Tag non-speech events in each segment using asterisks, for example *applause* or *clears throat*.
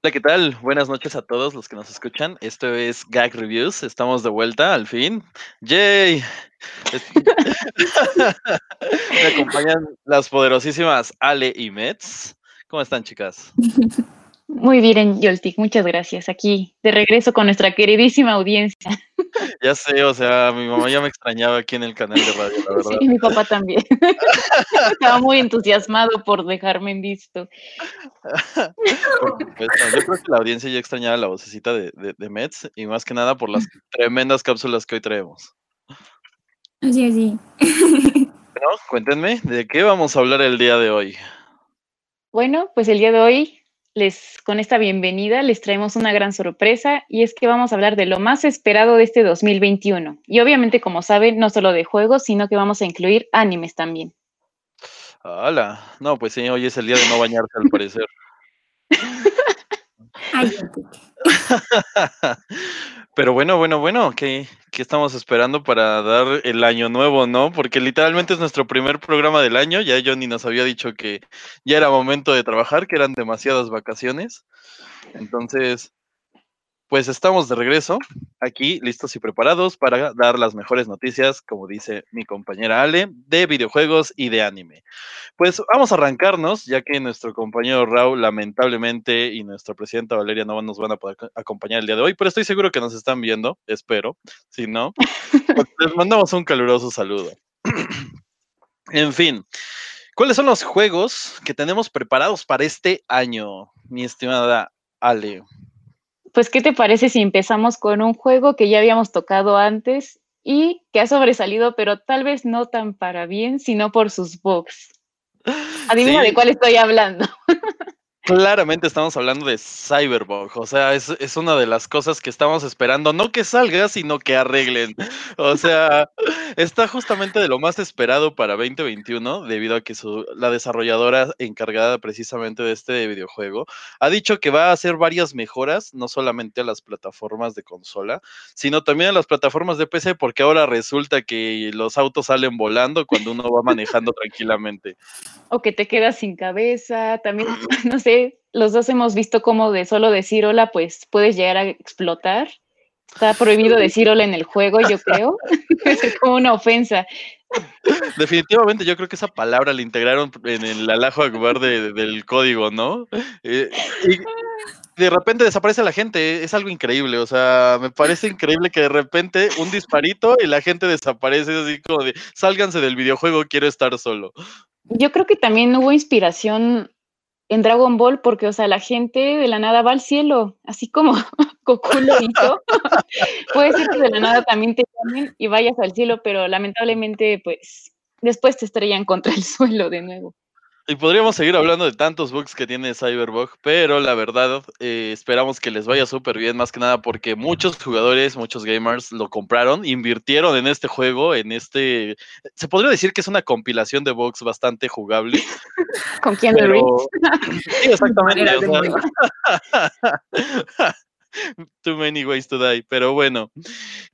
Hola, ¿qué tal? Buenas noches a todos los que nos escuchan. Esto es Gag Reviews. Estamos de vuelta al fin. ¡Yay! *laughs* Me acompañan las poderosísimas Ale y Mets. ¿Cómo están, chicas? *laughs* Muy bien, Yoltik, muchas gracias. Aquí de regreso con nuestra queridísima audiencia. Ya sé, o sea, mi mamá ya me extrañaba aquí en el canal de radio, la verdad. Sí, mi papá también. *laughs* Estaba muy entusiasmado por dejarme en visto. yo creo que la audiencia ya extrañaba la vocecita de, de, Mets y más que nada por las tremendas cápsulas que hoy traemos. Así, así. Bueno, cuéntenme, ¿de qué vamos a hablar el día de hoy? Bueno, pues el día de hoy les, con esta bienvenida les traemos una gran sorpresa y es que vamos a hablar de lo más esperado de este 2021. Y obviamente, como saben, no solo de juegos, sino que vamos a incluir animes también. Hola, no, pues sí, hoy es el día de no bañarse al parecer. *laughs* *laughs* Pero bueno, bueno, bueno, ¿qué, ¿qué, estamos esperando para dar el año nuevo, no? Porque literalmente es nuestro primer programa del año. Ya Johnny nos había dicho que ya era momento de trabajar, que eran demasiadas vacaciones. Entonces, pues estamos de regreso aquí, listos y preparados para dar las mejores noticias, como dice mi compañera Ale, de videojuegos y de anime. Pues vamos a arrancarnos, ya que nuestro compañero Raúl, lamentablemente, y nuestra presidenta Valeria no nos van a poder acompañar el día de hoy, pero estoy seguro que nos están viendo, espero. Si no, *laughs* pues les mandamos un caluroso saludo. *clears throat* en fin, ¿cuáles son los juegos que tenemos preparados para este año, mi estimada Ale? Pues, ¿qué te parece si empezamos con un juego que ya habíamos tocado antes y que ha sobresalido, pero tal vez no tan para bien, sino por sus bugs? Adivina de cuál estoy hablando. *laughs* Claramente estamos hablando de Cyberbug, o sea, es, es, una de las cosas que estamos esperando, no que salga, sino que arreglen. *laughs* O sea, está justamente de lo más esperado para 2021, debido a que su, la desarrolladora encargada precisamente de este videojuego ha dicho que va a hacer varias mejoras, no solamente a las plataformas de consola, sino también a las plataformas de PC, porque ahora resulta que los autos salen volando cuando uno va manejando *laughs* tranquilamente. O que te quedas sin cabeza, también, *laughs* no sé, los dos hemos visto cómo de solo decir hola, pues puedes llegar a explotar. Está prohibido decir hola en el juego, yo creo. *laughs* es como una ofensa. Definitivamente, yo creo que esa palabra la integraron en el alajo akbar de, del código, ¿no? Eh, y de repente desaparece la gente, es algo increíble, o sea, me parece increíble que de repente un disparito y la gente desaparece, así como de, sálganse del videojuego, quiero estar solo. Yo creo que también hubo inspiración en Dragon Ball porque, o sea, la gente de la nada va al cielo, así como *laughs* Goku. *laughs* Puede ser que de la nada también te llamen y vayas al cielo, pero lamentablemente, pues, después te estrellan contra el *laughs* suelo de nuevo. Y podríamos seguir hablando de tantos bugs que tiene Cyberbug, pero la verdad eh, esperamos que les vaya súper bien, más que nada porque muchos jugadores, muchos gamers lo compraron, invirtieron en este juego, en este... Se podría decir que es una compilación de bugs bastante jugable. *laughs* Con quién pero... *laughs* Sí, exactamente. *laughs* Too many ways to die, pero bueno.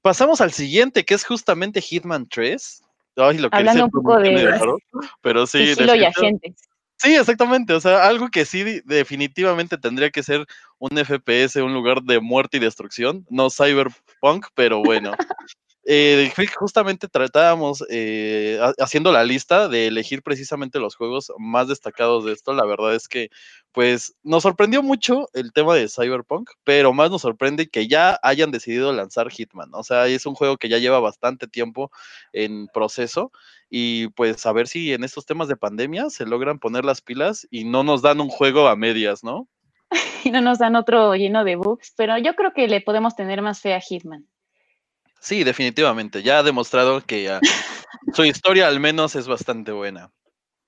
Pasamos al siguiente, que es justamente Hitman 3 Hablando un poco de *laughs* pero sí. Sí, exactamente. O sea, algo que sí definitivamente tendría que ser un FPS, un lugar de muerte y destrucción, no cyberpunk, pero bueno. *laughs* Eh, *laughs* justamente tratábamos, eh, haciendo la lista, de elegir precisamente los juegos más destacados de esto. La verdad es que, pues, nos sorprendió mucho el tema de Cyberpunk, pero más nos sorprende que ya hayan decidido lanzar Hitman. O sea, es un juego que ya lleva bastante tiempo en proceso y pues a ver si en estos temas de pandemia se logran poner las pilas y no nos dan un juego a medias, ¿no? *laughs* y no nos dan otro lleno de bugs, pero yo creo que le podemos tener más fe a Hitman. Sí, definitivamente. Ya ha demostrado que ah, su historia al menos es bastante buena.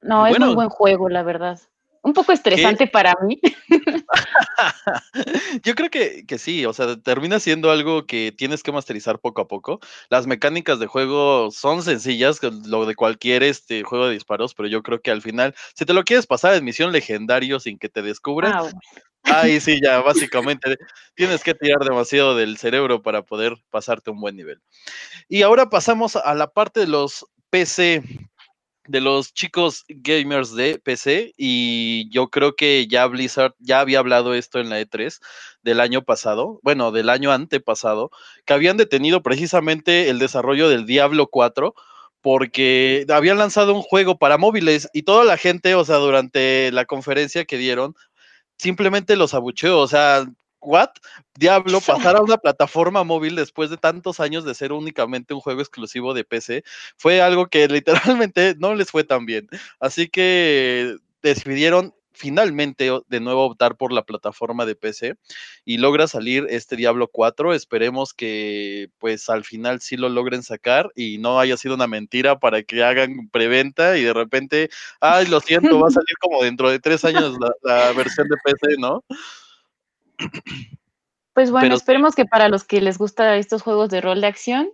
No, es un buen juego, la verdad. Un poco estresante para mí. *laughs* Yo creo que, que, sí, o sea, termina siendo algo que tienes que masterizar poco a poco. Las mecánicas de juego son sencillas, lo de cualquier este juego de disparos, pero yo creo que al final, si te lo quieres pasar en misión legendario sin que te descubran, Ahí sí, ya, básicamente tienes que tirar demasiado del cerebro para poder pasarte un buen nivel. Y ahora pasamos a la parte de los PC. de los chicos gamers de PC y yo creo que ya Blizzard ya había hablado esto en la E3 del año pasado, bueno, del año antepasado, que habían detenido precisamente el desarrollo del Diablo 4 porque habían lanzado un juego para móviles y toda la gente, o sea, durante la conferencia que dieron, simplemente los abucheó, o sea, ¿what? Diablo *laughs* pasar a una plataforma móvil después de tantos años de ser únicamente un juego exclusivo de PC fue algo que *laughs* literalmente no les fue tan bien. Así que decidieron finalmente de nuevo optar por la plataforma de PC y logra salir este Diablo 4. Esperemos que pues al final sí lo logren sacar y no haya sido una mentira para que hagan preventa y de repente, ay, lo siento, va a salir como dentro de tres años la, la versión de PC, ¿no? Pues bueno, esperemos que para los que les gusta estos juegos de rol de acción,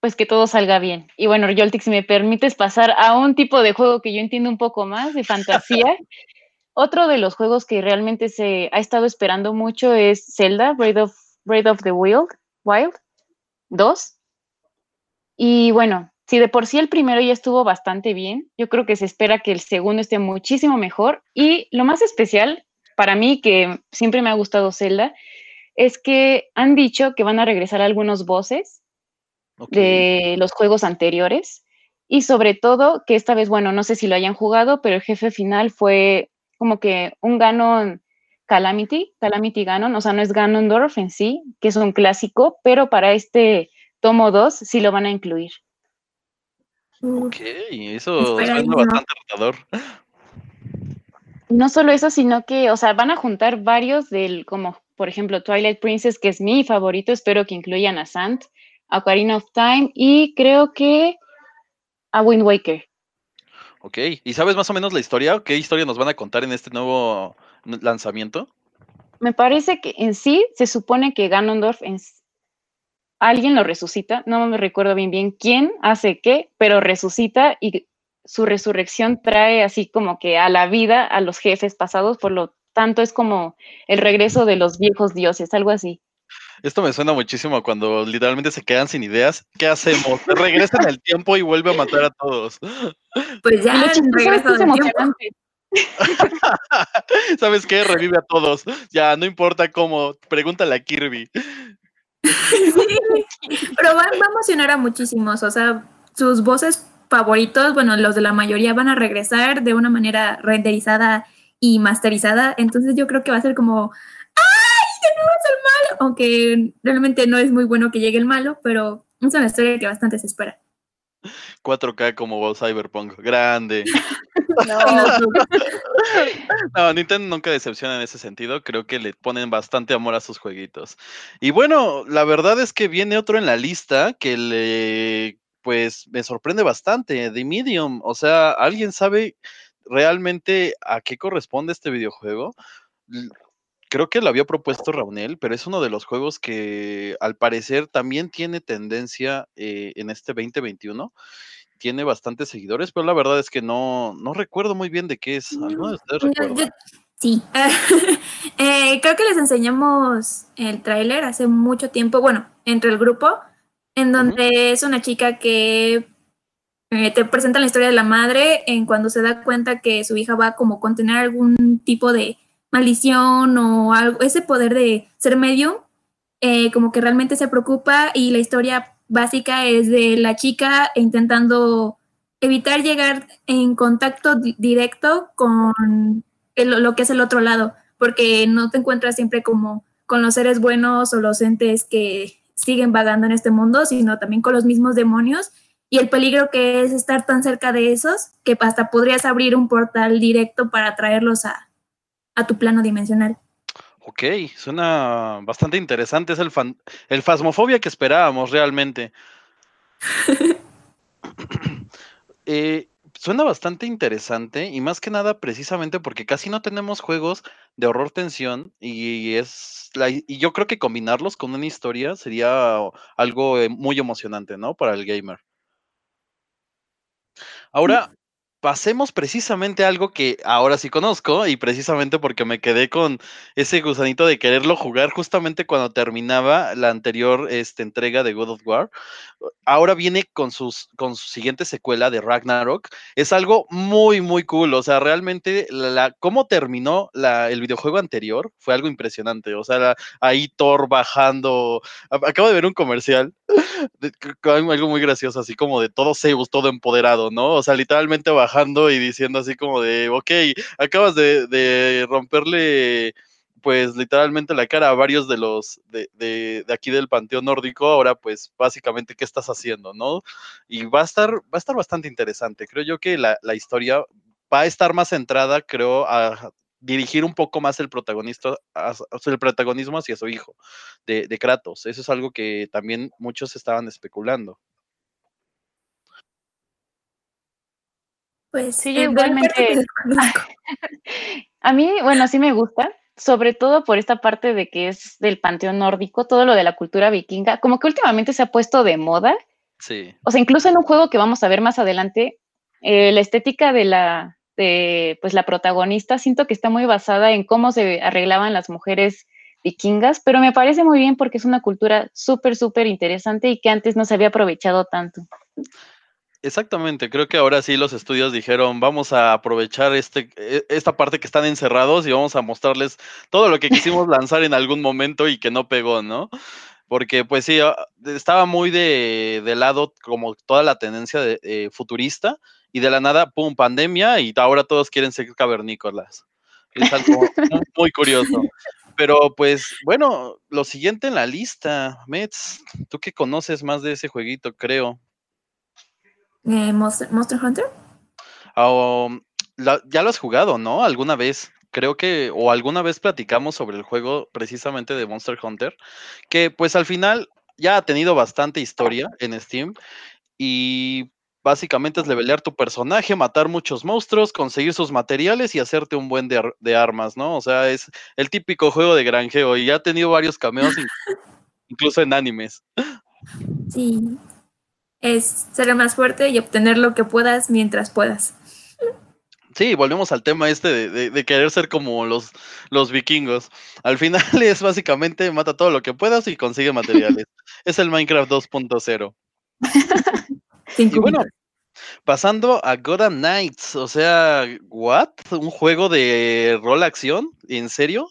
pues que todo salga bien. Y bueno, Yoltix, si me permites pasar a un tipo de juego que yo entiendo un poco más, de fantasía. Otro de los juegos que realmente se ha estado esperando mucho es Zelda, Breath of, Breath of the Wild, Wild 2. Y bueno, si de por sí el primero ya estuvo bastante bien, yo creo que se espera que el segundo esté muchísimo mejor. Y lo más especial para mí, que siempre me ha gustado Zelda, es que han dicho que van a regresar algunos voces de los juegos anteriores y sobre todo que esta vez, bueno, no sé si lo hayan jugado, pero el jefe final fue como que un Ganon Calamity, Calamity Ganon, o sea, no es Ganondorf en sí, que es un clásico, pero para este tomo 2 sí lo van a incluir. Ok, eso es bastante retador no solo eso, sino que, o sea, van a juntar varios del, como por ejemplo Twilight Princess, que es mi favorito, espero que incluyan a Sant, a Ocarina of Time y creo que a Wind Waker. Ok, ¿y sabes más o menos la historia? ¿Qué historia nos van a contar en este nuevo lanzamiento? Me parece que en sí se supone que Ganondorf en, alguien lo resucita, no me recuerdo bien bien quién hace qué, pero resucita y su resurrección trae así como que a la vida a los jefes pasados, por lo tanto es como el regreso de los viejos dioses, algo así. Esto me suena muchísimo cuando literalmente se quedan sin ideas. ¿Qué hacemos? Regresa en el tiempo y vuelve a matar a todos. Pues ya, regresa es emocionante. *laughs* ¿Sabes qué? Revive a todos. Ya, no importa cómo. Pregúntale a Kirby. pero va, va a emocionar a muchísimos. O sea, sus voces favoritos, bueno, los de la mayoría van a regresar de una manera renderizada y masterizada, entonces yo creo que va a ser como. De nuevo es el malo, aunque realmente no es muy bueno que llegue el malo, pero es una historia que bastante se espera. 4K como Cyberpunk, grande. *laughs* no. Nintendo nunca decepciona en ese sentido. Creo que le ponen bastante amor a sus jueguitos. Y bueno, la verdad es que viene otro en la lista que le pues me sorprende bastante. The Medium, o sea, ¿alguien sabe realmente a qué corresponde este videojuego? Creo que lo había propuesto Raunel, pero es uno de los juegos que al parecer también tiene tendencia eh, en este 2021. Tiene bastantes seguidores, pero la verdad es que no, no recuerdo muy bien de qué es. ¿Alguno de ustedes recuerda? Sí, *laughs* eh, creo que les enseñamos el tráiler hace mucho tiempo, bueno, entre el grupo, en donde es una chica que eh, te presenta la historia de la madre en cuando se da cuenta que su hija va como a contener algún tipo de maldición o algo, ese poder de ser medio, eh, como que realmente se preocupa y la historia básica es de la chica intentando evitar llegar en contacto directo con lo que es el otro lado, porque no te encuentras siempre como con los seres buenos o los entes que siguen vagando en este mundo, sino también con los mismos demonios. Y el peligro que es estar tan cerca de esos que hasta podrías abrir un portal directo para traerlos a, tu plano dimensional. Ok, suena bastante interesante. Es el, fan, el fasmofobia que esperábamos realmente. *laughs* eh, suena bastante interesante y más que nada precisamente porque casi no tenemos juegos de horror tensión y es la, y yo creo que combinarlos con una historia sería algo eh, muy emocionante, ¿no? Para el gamer. Ahora, pasemos precisamente a algo que ahora sí conozco y precisamente porque me quedé con ese gusanito de quererlo jugar justamente cuando terminaba la anterior este, entrega de God of War. Ahora viene con, sus, con su siguiente secuela de Ragnarok. Es algo muy, muy cool. O sea, realmente la, cómo terminó la, el videojuego anterior fue algo impresionante. O sea, ahí Thor bajando. Acabo de ver un comercial, *laughs* algo muy gracioso, así como de todo Zeus, todo empoderado, ¿no? O sea, literalmente bajando y diciendo así como de, ok, acabas de, romperle pues literalmente la cara a varios de los de, de, aquí del panteón nórdico, ahora pues básicamente qué estás haciendo, ¿no? Y va a estar, va a estar bastante interesante. Creo yo que la, la historia va a estar más centrada, creo, a dirigir un poco más el protagonista, el protagonismo hacia su hijo de, de Kratos. Eso es algo que también muchos estaban especulando. Pues sí, igualmente. *laughs* a mí, bueno, sí me gusta, sobre todo por esta parte de que es del panteón nórdico, todo lo de la cultura vikinga, como que últimamente se ha puesto de moda. Sí. O sea, incluso en un juego que vamos a ver más adelante, eh, la estética de la, de, pues la protagonista, siento que está muy basada en cómo se arreglaban las mujeres vikingas, pero me parece muy bien porque es una cultura súper, súper interesante y que antes no se había aprovechado tanto. Exactamente, creo que ahora sí los estudios dijeron, vamos a aprovechar este, e, esta parte que están encerrados y vamos a mostrarles todo lo que quisimos lanzar en algún momento y que no pegó, ¿no? Porque pues sí, ah, estaba muy de, lado como toda la tendencia de, eh, futurista y de la nada, ¡pum!, pandemia y ahora todos quieren ser cavernícolas. Es algo muy curioso. Pero pues bueno, lo siguiente en la lista, Mets, tú que conoces más de ese jueguito, creo. Eh, Monster, Hunter. Um, ya lo has jugado, ¿no? Alguna vez. Creo que, o alguna vez platicamos sobre el juego precisamente de Monster Hunter, que pues al final ya ha tenido bastante historia en Steam y básicamente es levelear tu personaje, matar muchos monstruos, conseguir sus materiales y hacerte un buen de, de, armas, ¿no? O sea, es el típico juego de granjeo y ya ha tenido varios cameos, *laughs* incluso en animes. Sí, es ser más fuerte y obtener lo que puedas mientras puedas. Sí, volvemos al tema este de, querer ser como los, los vikingos. Al final *laughs* es básicamente mata todo lo que puedas y consigue materiales. *laughs* es el Minecraft 2.0. y bueno, pasando a Gotham Knights, o sea, ¿what? ¿Un juego de rol acción? ¿En serio?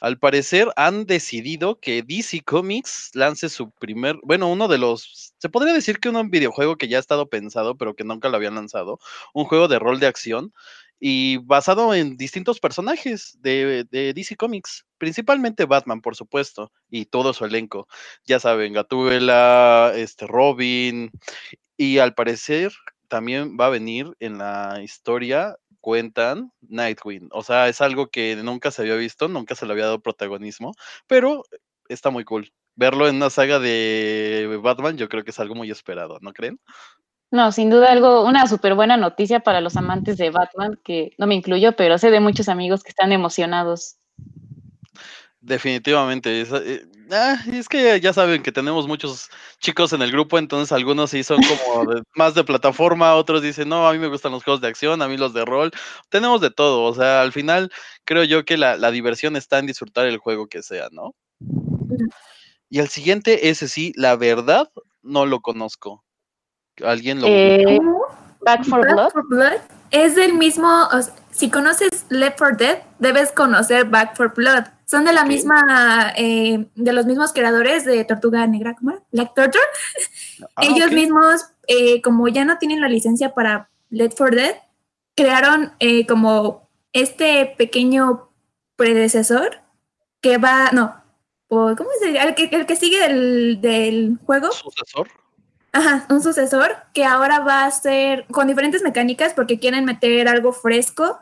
Al parecer han decidido que DC Comics lance su primer, bueno, uno de los, se podría decir que un videojuego que ya ha estado pensado, pero que nunca lo habían lanzado, un juego de rol de acción y basado en distintos personajes de, DC Comics, principalmente Batman, por supuesto, y todo su elenco. Ya saben, Gatúbela, este Robin, y al parecer también va a venir en la historia cuentan Nightwing. O sea, es algo que nunca se había visto, nunca se le había dado protagonismo, pero está muy cool. Verlo en una saga de Batman, yo creo que es algo muy esperado, ¿no creen? No, sin duda algo, una súper buena noticia para los amantes de Batman, que no me incluyo, pero sé de muchos amigos que están emocionados. Definitivamente. Eh, ah, es, que ya saben que tenemos muchos chicos en el grupo, entonces algunos sí son como más de plataforma, otros dicen, no, a mí me gustan los juegos de acción, a mí los de rol. Tenemos de todo, o sea, al final creo yo que la, diversión está en disfrutar el juego que sea, ¿no? Y el siguiente, ese sí, la verdad, no lo conozco. ¿Alguien lo... Eh, Back for Blood. Es del mismo, si conoces Left 4 Dead, debes conocer Back for Blood son de la misma, eh, de los mismos creadores de Tortuga Negra, ¿cómo era? Black Torture. Ah, Ellos mismos, eh, como ya no tienen la licencia para Let for Dead, crearon eh, como este pequeño predecesor que va, no, ¿cómo se dice? El que, el que sigue del, del juego. ¿Sucesor? Ajá, un sucesor que ahora va a ser con diferentes mecánicas porque quieren meter algo fresco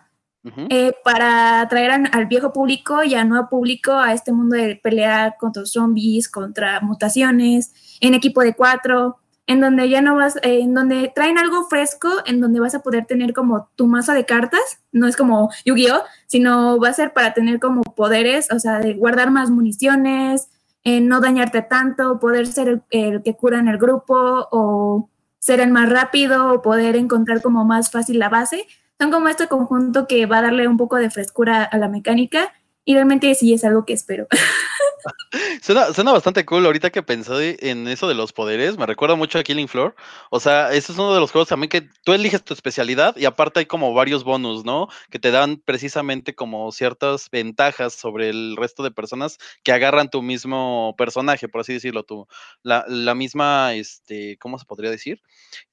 eh, para atraer al viejo público y al nuevo público a este mundo de pelear contra zombies, contra mutaciones, en equipo de cuatro, en donde ya no vas, eh, en donde traen algo fresco, en donde vas a poder tener como tu masa de cartas, no es como Yu-Gi-Oh, sino va a ser para tener como poderes, o sea, de guardar más municiones, eh, no dañarte tanto, poder ser el, el, que cura en el grupo o ser el más rápido o poder encontrar como más fácil la base. Son como este conjunto que va a darle un poco de frescura a la mecánica y realmente sí es algo que espero. *laughs* Suena, bastante cool. Ahorita que pensé en eso de los poderes, me recuerda mucho a Killing Floor. O sea, ese es uno de los juegos también que tú eliges tu especialidad y aparte hay como varios bonus, ¿no? Que te dan precisamente como ciertas ventajas sobre el resto de personas que agarran tu mismo personaje, por así decirlo, tu, la, la misma, este, ¿cómo se podría decir?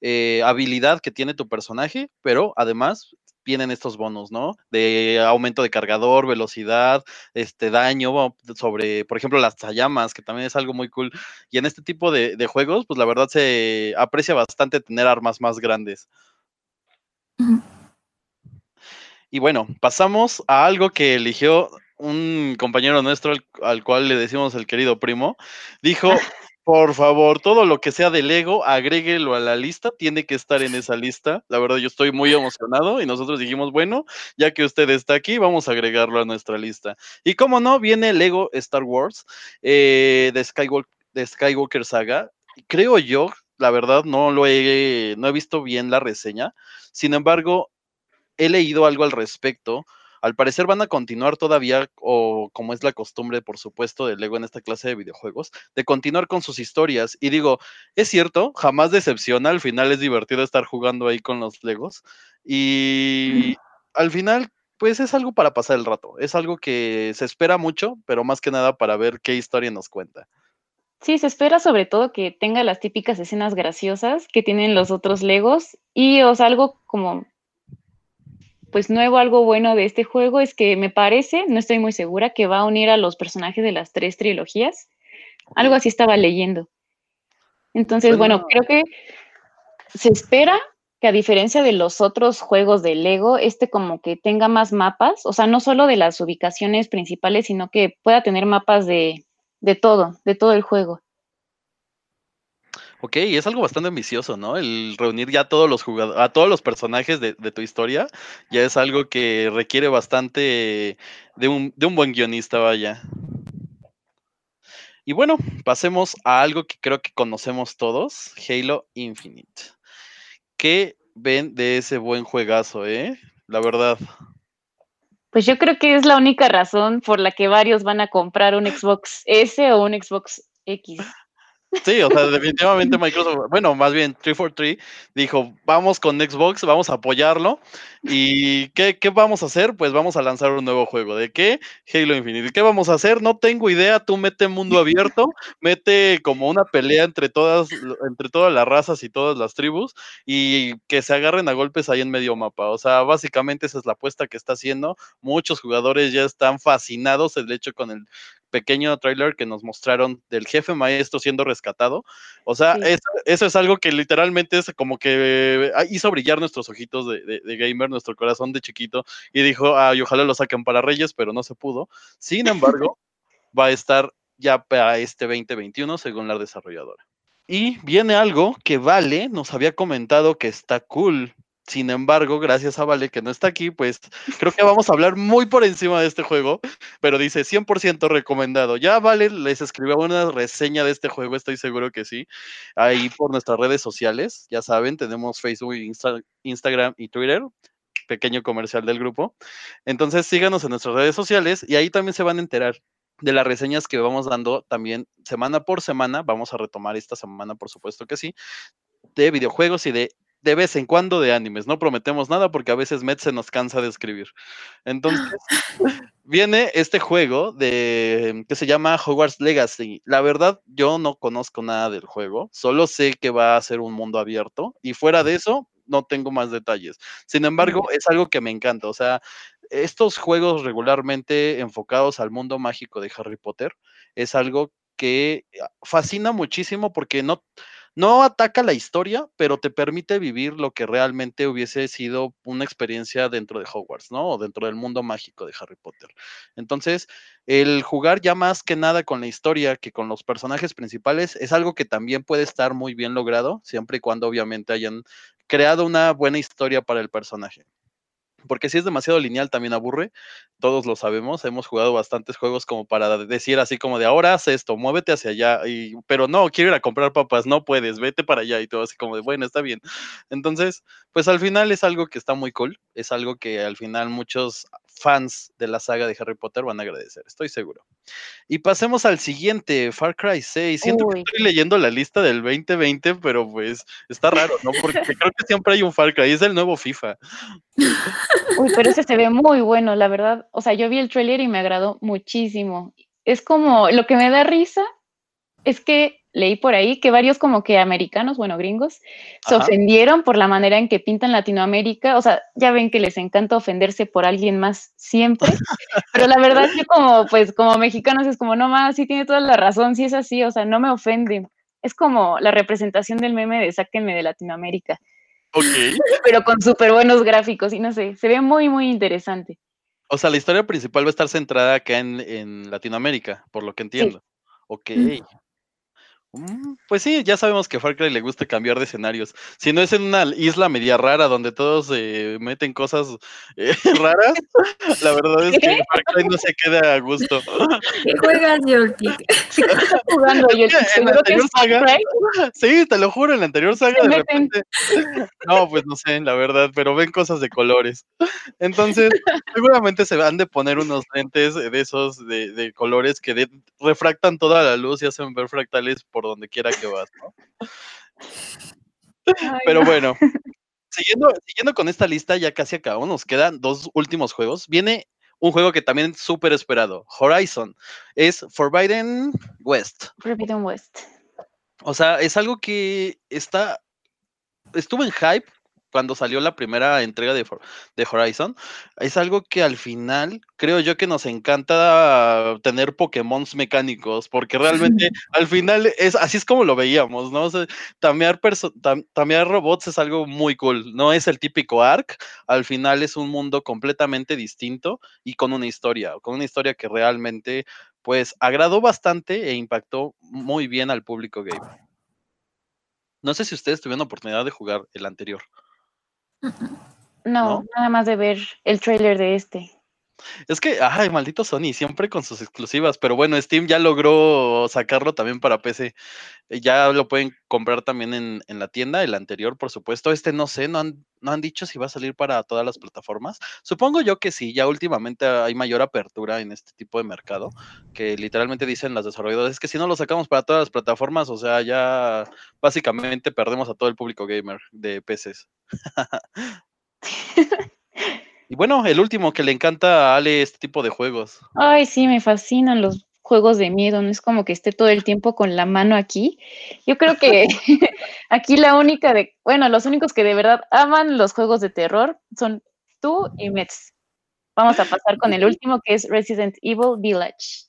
Eh, habilidad que tiene tu personaje, pero además vienen estos bonos, ¿no? De aumento de cargador, velocidad, este daño sobre, por ejemplo, las llamas, que también es algo muy cool. Y en este tipo de, juegos, pues la verdad se aprecia bastante tener armas más grandes. Y bueno, pasamos a algo que eligió un compañero nuestro, al, al, cual le decimos el querido primo. Dijo, Por favor, todo lo que sea de Lego, agréguelo a la lista, tiene que estar en esa lista. La verdad, yo estoy muy emocionado y nosotros dijimos, bueno, ya que usted está aquí, vamos a agregarlo a nuestra lista. Y como no, viene Lego Star Wars eh, de, de Skywalker Saga. Creo yo, la verdad, no lo he, no he visto bien la reseña. Sin embargo, he leído algo al respecto al parecer van a continuar todavía, o como es la costumbre, por supuesto, de Lego en esta clase de videojuegos, de continuar con sus historias. Y digo, es cierto, jamás decepciona, al final es divertido estar jugando ahí con los Legos. Y al final, pues es algo para pasar el rato, es algo que se espera mucho, pero más que nada para ver qué historia nos cuenta. Sí, se espera sobre todo que tenga las típicas escenas graciosas que tienen los otros Legos y o sea, algo como pues nuevo, algo bueno de este juego es que me parece, no estoy muy segura, que va a unir a los personajes de las tres trilogías. Algo así estaba leyendo. Entonces, bueno, creo que se espera que a diferencia de los otros juegos de Lego, este como que tenga más mapas, o sea, no solo de las ubicaciones principales, sino que pueda tener mapas de, de todo, de todo el juego. Ok, es algo bastante ambicioso, ¿no? El reunir ya a todos los jugadores, a todos los personajes de, tu historia, ya es algo que requiere bastante de un, de un buen guionista, vaya. Y bueno, pasemos a algo que creo que conocemos todos, Halo Infinite. ¿Qué ven de ese buen juegazo, eh? La verdad. Pues yo creo que es la única razón por la que varios van a comprar un Xbox S o un Xbox X. Sí, o sea, definitivamente Microsoft, bueno, más bien 343 dijo, vamos con Xbox, vamos a apoyarlo. ¿Y qué, qué, vamos a hacer? Pues vamos a lanzar un nuevo juego. ¿De qué? Halo Infinite. ¿Qué vamos a hacer? No tengo idea. Tú mete mundo *laughs* abierto, mete como una pelea entre todas, entre todas las razas y todas las tribus y que se agarren a golpes ahí en medio mapa. O sea, básicamente esa es la apuesta que está haciendo. Muchos jugadores ya están fascinados, el hecho con el pequeño trailer que nos mostraron del jefe maestro siendo rescatado. O sea, eso, es algo que literalmente es como que ah, hizo brillar nuestros ojitos de, gamer, nuestro corazón de chiquito, y dijo, ay, ojalá lo saquen para Reyes, pero no se pudo. Sin embargo, va a estar ya para este 2021, según la desarrolladora. Y viene algo que Vale nos había comentado que está cool, sin embargo, gracias a Vale que no está aquí, pues creo que vamos a hablar muy por encima de este juego, pero dice 100% recomendado. Ya Vale les escribió una reseña de este juego, estoy seguro que sí, ahí por nuestras redes sociales, ya saben, tenemos Facebook, Instagram y Twitter, pequeño comercial del grupo. Entonces síganos en nuestras redes sociales y ahí también se van a enterar de las reseñas que vamos dando también semana por semana, vamos a retomar esta semana, por supuesto que sí, de videojuegos y de de vez en cuando de animes. No prometemos nada porque a veces Met se nos cansa de escribir. Entonces, viene este juego de que se llama Hogwarts Legacy. La verdad, yo no conozco nada del juego, solo sé que va a ser un mundo abierto y fuera de eso, no tengo más detalles. Sin embargo, es algo que me encanta. O sea, estos juegos regularmente enfocados al mundo mágico de Harry Potter es algo que fascina muchísimo porque no no ataca la historia, pero te permite vivir lo que realmente hubiese sido una experiencia dentro de Hogwarts, ¿no? O dentro del mundo mágico de Harry Potter. Entonces, el jugar ya más que nada con la historia que con los personajes principales es algo que también puede estar muy bien logrado, siempre y cuando obviamente hayan creado una buena historia para el personaje. Porque si es demasiado lineal también aburre, todos lo sabemos, hemos jugado bastantes juegos como para decir así como de ahora haz esto, muévete hacia allá, y, pero no, quiero ir a comprar papas, no puedes, vete para allá y todo así como de bueno, está bien. Entonces, pues al final es algo que está muy cool, es algo que al final muchos fans de la saga de Harry Potter van a agradecer, estoy seguro. Y pasemos al siguiente, Far Cry 6. Siento que estoy leyendo la lista del 2020, pero pues está raro, ¿no? Porque *laughs* creo que siempre hay un Far Cry, es el nuevo FIFA. Uy, pero ese se ve muy bueno, la verdad. O sea, yo vi el trailer y me agradó muchísimo. Es como, lo que me da risa es que leí por ahí que varios como que americanos, bueno, gringos, se ofendieron por la manera en que pintan Latinoamérica. O sea, ya ven que les encanta ofenderse por alguien más siempre, *laughs* pero la verdad que como, pues, como mexicanos es como, no más, sí tiene toda la razón, sí es así, o sea, no me ofenden. Es como la representación del meme de sáquenme de Latinoamérica. Ok. *laughs* Pero con súper buenos gráficos y no sé, se ve muy, muy interesante. O sea, la historia principal va a estar centrada acá en, Latinoamérica, por lo que entiendo. Ok. Mm, pues sí, ya sabemos que a Far Cry le gusta cambiar de escenarios. Si no es en una isla media rara donde todos se meten cosas eh, *laughs* raras, la verdad es que Far Cry no se queda a gusto. ¿Qué juegas, Yoltik? *laughs* *laughs* estás jugando, Yoltik? En la anterior saga, sí, te lo juro, en la anterior saga de repente. No, pues no sé, la verdad, pero ven cosas de colores. Entonces, seguramente se van de poner unos lentes de esos de, de colores que refractan toda la luz y hacen ver fractales por donde quiera que vas, ¿no? Pero bueno, *laughs* siguiendo, siguiendo con esta lista, ya casi acabamos, nos quedan dos últimos juegos. Viene un juego que también es súper esperado, Horizon, es Forbidden West. Forbidden West. O sea, es algo que está, estuvo en hype cuando salió la primera entrega de, de, Horizon, es algo que al final creo yo que nos encanta tener Pokémon mecánicos, porque realmente *laughs* al final es así es como lo veíamos, ¿no? O sea, tamear, robots es algo muy cool, no es el típico ARC, al final es un mundo completamente distinto y con una historia, con una historia que realmente pues agradó bastante e impactó muy bien al público gamer. No sé si ustedes tuvieron oportunidad de jugar el anterior. No, nada más de ver el trailer de este. Es que, ay, maldito Sony, siempre con sus exclusivas, pero bueno, Steam ya logró sacarlo también para PC. Eh, ya lo pueden comprar también en, la tienda, el anterior, por supuesto. Este no sé, no han, no han dicho si va a salir para todas las plataformas. Supongo yo que sí, ya últimamente hay mayor apertura en este tipo de mercado, que literalmente dicen las desarrolladoras, es que si no lo sacamos para todas las plataformas, o sea, ya básicamente perdemos a todo el público gamer de PCs. *laughs* *laughs* Y bueno, el último que le encanta a Ale este tipo de juegos. Ay, sí, me fascinan los juegos de miedo, no es como que esté todo el tiempo con la mano aquí. Yo creo que *laughs* aquí la única de, bueno, los únicos que de verdad aman los juegos de terror son tú y Mets. Vamos a pasar con el último que es Resident Evil Village.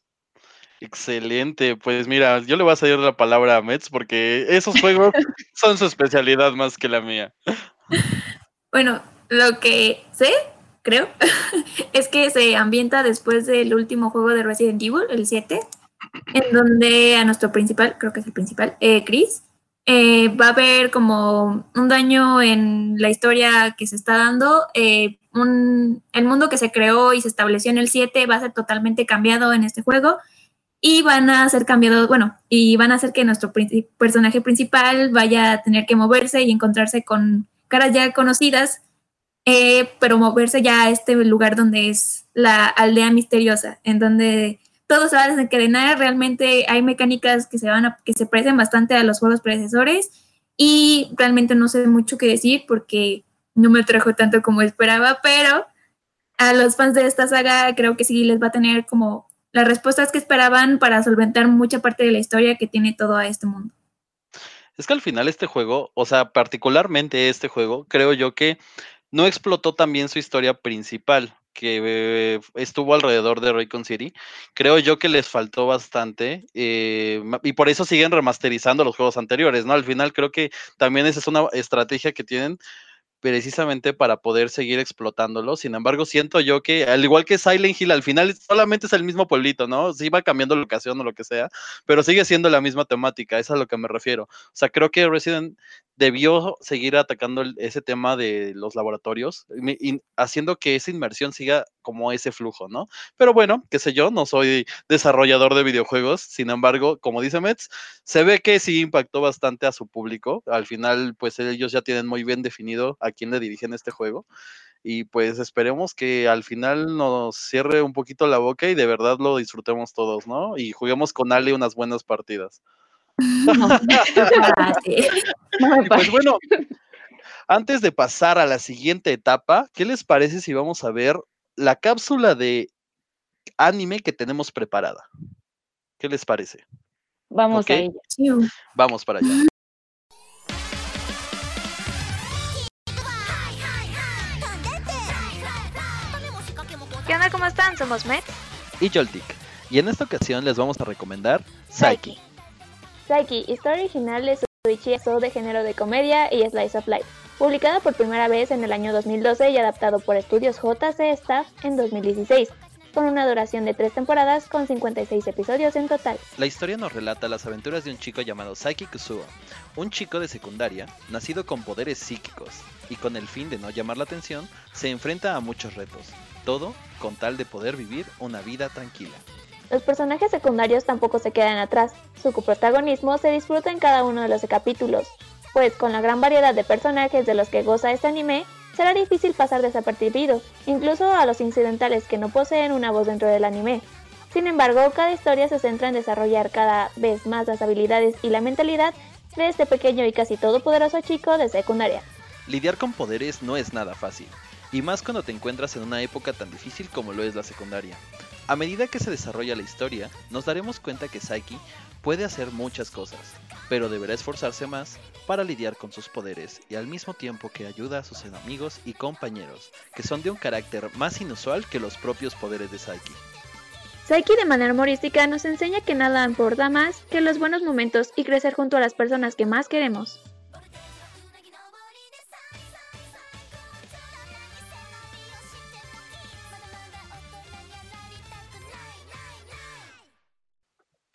Excelente, pues mira, yo le voy a salir la palabra a Mets porque esos juegos *laughs* son su especialidad más que la mía. Bueno, lo que sé creo, *laughs* es que se ambienta después del último juego de Resident Evil, el 7, en donde a nuestro principal, creo que es el principal, eh, Chris, eh, va a haber como un daño en la historia que se está dando. Eh, el mundo que se creó y se estableció en el 7 va a ser totalmente cambiado en este juego y van a ser cambiados, bueno, y van a hacer que nuestro personaje principal vaya a tener que moverse y encontrarse con caras ya conocidas eh, pero moverse ya a este lugar donde es la aldea misteriosa, en donde todo se va a desencadenar, realmente hay mecánicas que se, van que se parecen bastante a los juegos predecesores y realmente no sé mucho qué decir porque no me trajo tanto como esperaba, pero a los fans de esta saga creo que sí les va a tener como las respuestas que esperaban para solventar mucha parte de la historia que tiene todo a este mundo. Es que al final este juego, o sea, particularmente este juego, creo yo que no explotó también su historia principal, que estuvo alrededor de Raycon City. Creo yo que les faltó bastante eh, y por eso siguen remasterizando los juegos anteriores, ¿no? Al final creo que también esa es una estrategia que tienen precisamente para poder seguir explotándolo. Sin embargo, siento yo que, al igual que Silent Hill, al final solamente es el mismo pueblito, ¿no? Se iba cambiando locación o lo que sea, pero sigue siendo la misma temática, es a lo que me refiero. O sea, creo que Resident debió seguir atacando ese tema de los laboratorios, haciendo que esa inmersión siga como ese flujo, ¿no? Pero bueno, qué sé yo, no soy desarrollador de videojuegos, sin embargo, como dice Metz, se ve que sí impactó bastante a su público. Al final, pues ellos ya tienen muy bien definido a quién le dirigen este juego. Y pues esperemos que al final nos cierre un poquito la boca y de verdad lo disfrutemos todos, ¿no? Y juguemos con Ale unas buenas partidas. *laughs* pues bueno, antes de pasar a la siguiente etapa, ¿qué les parece si vamos a ver la cápsula de anime que tenemos preparada? ¿Qué les parece? Vamos a ella. Vamos para allá. ¿Qué onda? ¿Cómo están? Somos Met y Joltik. Y en esta ocasión les vamos a recomendar Psyche. Psyche, historia original de Show de género de comedia y Slice of Life, publicada por primera vez en el año 2012 y adaptado por estudios JC Staff en 2016, con una duración de tres temporadas con 56 episodios en total. La historia nos relata las aventuras de un chico llamado Saiki Kusuo, un chico de secundaria, nacido con poderes psíquicos, y con el fin de no llamar la atención, se enfrenta a muchos retos, todo con tal de poder vivir una vida tranquila. Los personajes secundarios tampoco se quedan atrás, su coprotagonismo se disfruta en cada uno de los capítulos, pues con la gran variedad de personajes de los que goza este anime, será difícil pasar desapercibido, incluso a los incidentales que no poseen una voz dentro del anime. Sin embargo, cada historia se centra en desarrollar cada vez más las habilidades y la mentalidad de este pequeño y casi todopoderoso chico de secundaria. Lidiar con poderes no es nada fácil, y más cuando te encuentras en una época tan difícil como lo es la secundaria. A medida que se desarrolla la historia, nos daremos cuenta que Saiki puede hacer muchas cosas, pero deberá esforzarse más para lidiar con sus poderes y al mismo tiempo que ayuda a sus enemigos y compañeros, que son de un carácter más inusual que los propios poderes de Saiki. Saiki de manera humorística nos enseña que nada importa más que los buenos momentos y crecer junto a las personas que más queremos.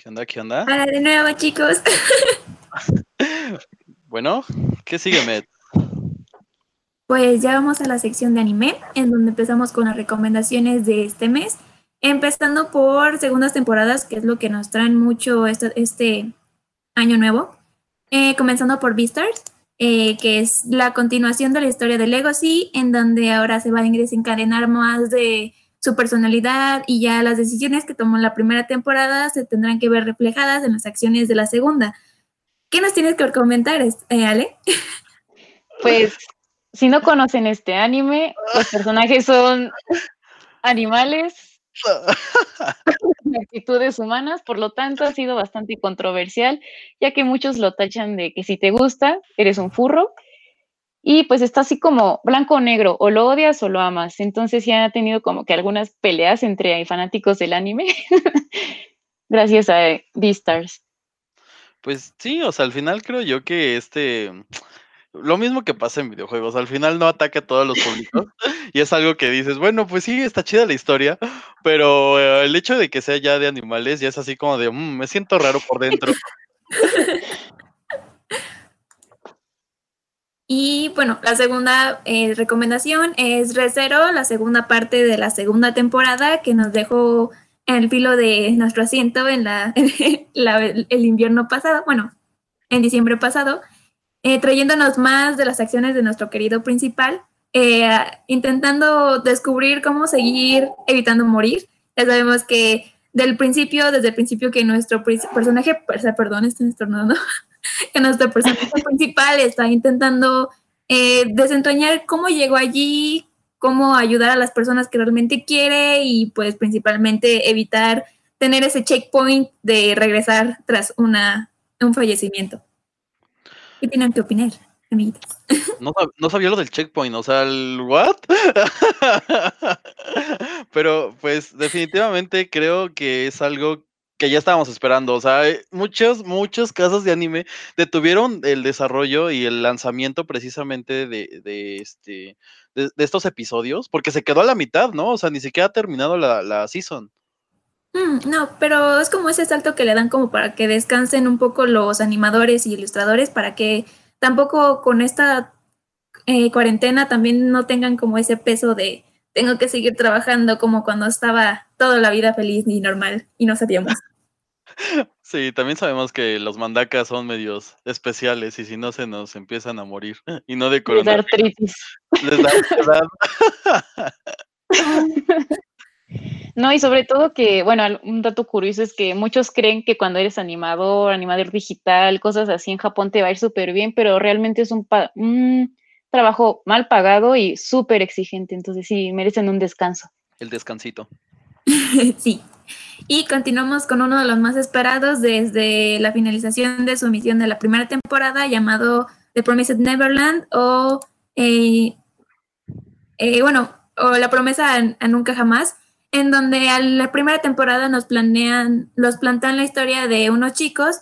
¿Qué onda? ¿Qué onda? Hola de nuevo, chicos. *laughs* bueno, ¿qué sigue? Pues ya vamos a la sección de anime, en donde empezamos con las recomendaciones de este mes, empezando por segundas temporadas, que es lo que nos traen mucho este, este año nuevo, eh, comenzando por Beastars, eh, que es la continuación de la historia de Legacy, en donde ahora se va a desencadenar más de su personalidad y ya las decisiones que tomó en la primera temporada se tendrán que ver reflejadas en las acciones de la segunda. ¿Qué nos tienes que comentar, eh, Ale? Pues si no conocen este anime, los personajes son animales de actitudes humanas, por lo tanto ha sido bastante controversial, ya que muchos lo tachan de que si te gusta, eres un furro, y pues está así como blanco o negro, o lo odias o lo amas. Entonces ya ha tenido como que algunas peleas entre fanáticos del anime, *laughs* gracias a Beastars. Pues sí, o sea, al final creo yo que este, lo mismo que pasa en videojuegos, al final no ataca a todos los públicos *laughs* y es algo que dices, bueno, pues sí, está chida la historia, pero eh, el hecho de que sea ya de animales ya es así como de, mm, me siento raro por dentro. *laughs* Y bueno, la segunda eh, recomendación es Recero, la segunda parte de la segunda temporada que nos dejó en el filo de nuestro asiento *laughs* en la, el invierno pasado, bueno, en diciembre pasado, eh, trayéndonos más de las acciones de nuestro querido principal, eh, intentando descubrir cómo seguir evitando morir. Ya sabemos que del principio, desde el principio que nuestro personaje, perdón, estoy estornudando, *laughs* que nuestro personaje *laughs* principal está intentando eh, desentrañar cómo llegó allí, cómo ayudar a las personas que realmente quiere y pues principalmente evitar tener ese checkpoint de regresar tras una, un fallecimiento. ¿Qué tienen que opinar, amiguitos? *laughs* No, no, sabía lo del checkpoint, o sea, el what? *laughs* Pero pues definitivamente creo que es algo que ya estábamos esperando. O sea, eh, muchas, muchas casas de anime detuvieron el desarrollo y el lanzamiento precisamente de, de este de, estos episodios, porque se quedó a la mitad, ¿no? O sea, ni siquiera ha terminado la, la season. Mm, no, pero es como ese salto que le dan como para que descansen un poco los animadores y ilustradores, para que tampoco con esta eh, cuarentena también no tengan como ese peso de tengo que seguir trabajando como cuando estaba toda la vida feliz y normal y no sabíamos. Sí, también sabemos que los mandakas son medios especiales y si no se nos empiezan a morir *laughs* y no de coronavirus. Les da *laughs* No, y sobre todo que, bueno, un dato curioso es que muchos creen que cuando eres animador, animador digital, cosas así en Japón te va a ir súper bien, pero realmente es un, un trabajo mal pagado y súper exigente, entonces sí, merecen un descanso. El descansito. *laughs* sí. Y continuamos con uno de los más esperados desde la finalización de su emisión de la primera temporada, llamado The Promised Neverland o, eh, eh, bueno, o La promesa a, nunca jamás, en donde a la primera temporada nos planean, los plantean la historia de unos chicos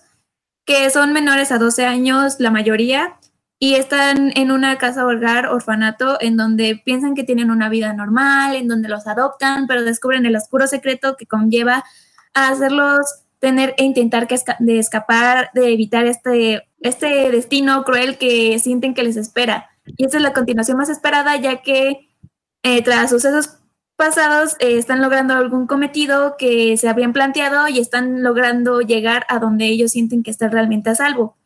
que son menores a 12 años, la mayoría, y están en una casa hogar, orfanato, en donde piensan que tienen una vida normal, en donde los adoptan, pero descubren el oscuro secreto que conlleva a hacerlos tener e intentar que de escapar, de evitar este, este destino cruel que sienten que les espera. Y esta es la continuación más esperada, ya que eh, tras sucesos pasados eh, están logrando algún cometido que se habían planteado y están logrando llegar a donde ellos sienten que están realmente a salvo.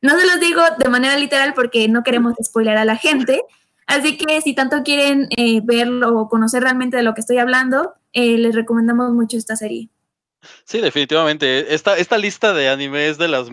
No se los digo de manera literal porque no queremos spoiler a la gente, así que si tanto quieren eh, verlo o conocer realmente de lo que estoy hablando, eh, les recomendamos mucho esta serie. Sí, definitivamente. Esta, esta lista de anime es de las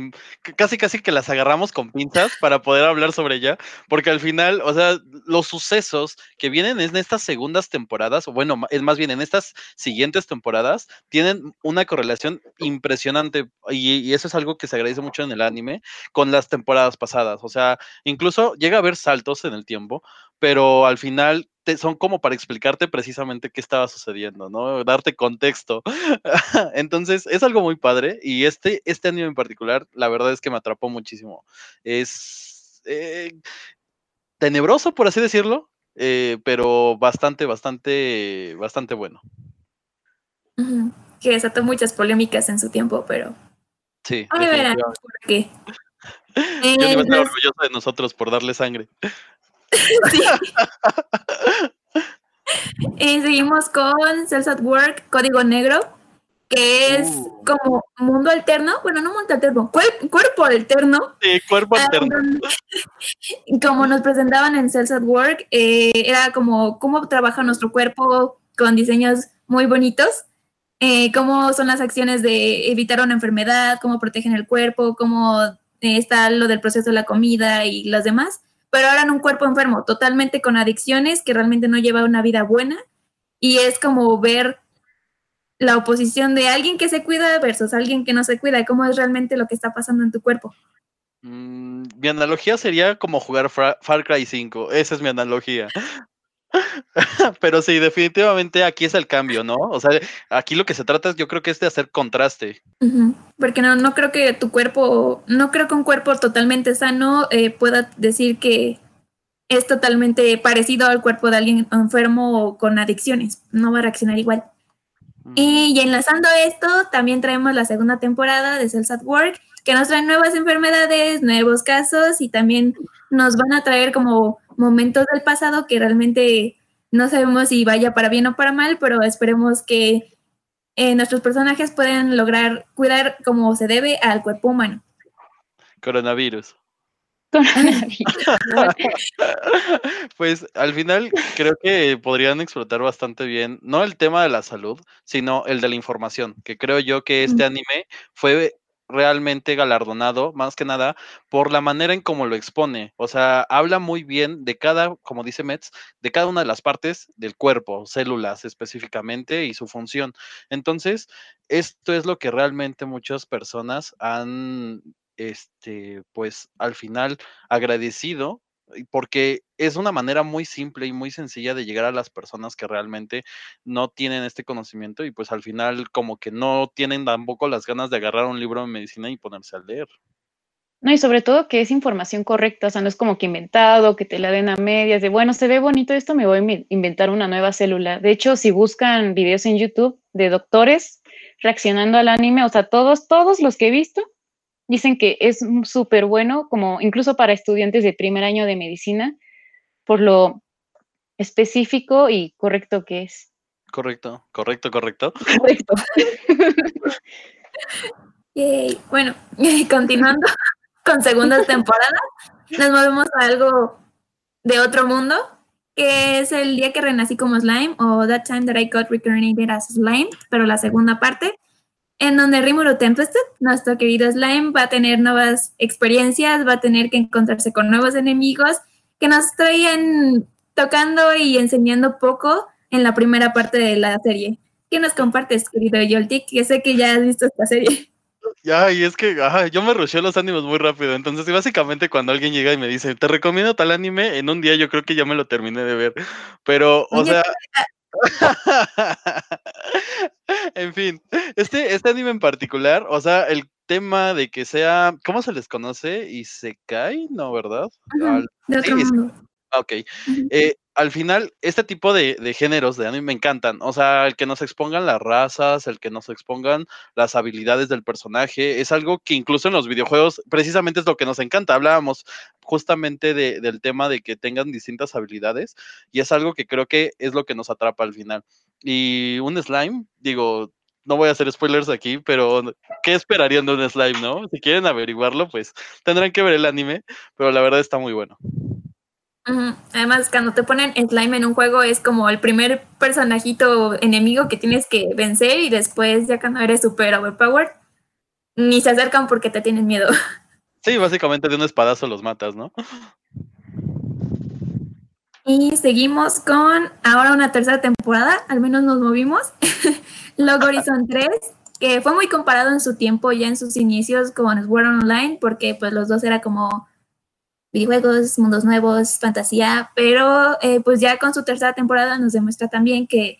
casi casi que las agarramos con pinzas para poder hablar sobre ella, porque al final, o sea, los sucesos que vienen en estas segundas temporadas, o bueno, es más bien en estas siguientes temporadas, tienen una correlación impresionante y, y, eso es algo que se agradece mucho en el anime con las temporadas pasadas. O sea, incluso llega a haber saltos en el tiempo, pero al final son como para explicarte precisamente qué estaba sucediendo, ¿no? Darte contexto. *laughs* Entonces, es algo muy padre y este, este anime en particular, la verdad es que me atrapó muchísimo. Es eh, tenebroso, por así decirlo, eh, pero bastante, bastante, bastante bueno. Que desató muchas polémicas en su tiempo, pero... Sí. A ver, ¿por qué? Yo eh, orgulloso de nosotros por darle sangre. *laughs* *laughs* y seguimos con Cells at Work, Código Negro, que es uh. como mundo alterno, bueno, no mundo alterno, cuerpo alterno. Sí, cuerpo ah, alterno. *laughs* como nos presentaban en Cells at Work, eh, era como cómo trabaja nuestro cuerpo con diseños muy bonitos. Eh, cómo son las acciones de evitar una enfermedad, cómo protegen el cuerpo, cómo eh, está lo del proceso de la comida y los demás pero ahora en un cuerpo enfermo, totalmente con adicciones, que realmente no lleva una vida buena. Y es como ver la oposición de alguien que se cuida versus alguien que no se cuida, cómo es realmente lo que está pasando en tu cuerpo. Mm, mi analogía sería como jugar Far Cry 5, esa es mi analogía. *laughs* Pero sí, definitivamente aquí es el cambio, ¿no? O sea, aquí lo que se trata es, yo creo que es de hacer contraste. Porque no, no creo que tu cuerpo, no creo que un cuerpo totalmente sano eh, pueda decir que es totalmente parecido al cuerpo de alguien enfermo o con adicciones. No va a reaccionar igual. Y, enlazando esto, también traemos la segunda temporada de Cells at Work, que nos trae nuevas enfermedades, nuevos casos y también nos van a traer como momentos del pasado que realmente no sabemos si vaya para bien o para mal, pero esperemos que eh, nuestros personajes puedan lograr cuidar como se debe al cuerpo humano. Coronavirus. *laughs* pues al final creo que podrían explotar bastante bien, no el tema de la salud, sino el de la información, que creo yo que este anime fue realmente galardonado, más que nada, por la manera en cómo lo expone. O sea, habla muy bien de cada, como dice Metz, de cada una de las partes del cuerpo, células específicamente y su función. Entonces, esto es lo que realmente muchas personas han, este, pues al final agradecido porque es una manera muy simple y muy sencilla de llegar a las personas que realmente no tienen este conocimiento y pues al final como que no tienen tampoco las ganas de agarrar un libro de medicina y ponerse a leer. No, y sobre todo que es información correcta, o sea, no es como que inventado, que te la den a medias, de bueno, se ve bonito esto, me voy a inventar una nueva célula. De hecho, si buscan videos en YouTube de doctores reaccionando al anime, o sea, todos, todos los que he visto dicen que es súper bueno, como incluso para estudiantes de primer año de medicina, por lo específico y correcto que es. Correcto, correcto, correcto. Correcto. *laughs* Bueno, *laughs* continuando con segunda temporada, nos movemos a algo de otro mundo, que es el día que renací como slime o That Time That I Got Reincarnated as Slime, pero la segunda parte, en donde Rimuru Tempested, nuestro querido slime, va a tener nuevas experiencias, va a tener que encontrarse con nuevos enemigos que nos traían tocando y enseñando poco en la primera parte de la serie. ¿Qué nos compartes, querido Yoltik? Que sé que ya has visto esta serie. Ya, y es que yo me rushé los ánimos muy rápido. Entonces, básicamente, cuando alguien llega y me dice, te recomiendo tal anime, en un día yo creo que ya me lo terminé de ver. Pero, o sea. *laughs* en fin, este, este anime en particular, o sea, el tema de que sea, ¿cómo se les conoce? ¿Y se cae? No, ¿verdad? Ok. Eh, al final, este tipo de, géneros de anime me encantan. O sea, el que nos expongan las razas, el que nos expongan las habilidades del personaje, es algo que incluso en los videojuegos precisamente es lo que nos encanta. Hablábamos justamente del tema de que tengan distintas habilidades y es algo que creo que es lo que nos atrapa al final. Y un slime, digo, no voy a hacer spoilers aquí, pero ¿qué esperarían de un slime, no? Si quieren averiguarlo, pues tendrán que ver el anime, pero la verdad está muy bueno. Además, cuando te ponen slime en un juego es como el primer personajito enemigo que tienes que vencer y después ya cuando eres super overpowered, ni se acercan porque te tienen miedo. *laughs* Sí, básicamente de un espadazo los matas, ¿no? Y seguimos con ahora una tercera temporada, al menos nos movimos. *laughs* Log *laughs* Horizon 3, que fue muy comparado en su tiempo, ya en sus inicios con Sword Online, porque pues los dos era como videojuegos, mundos nuevos, fantasía, pero eh, pues ya con su tercera temporada nos demuestra también que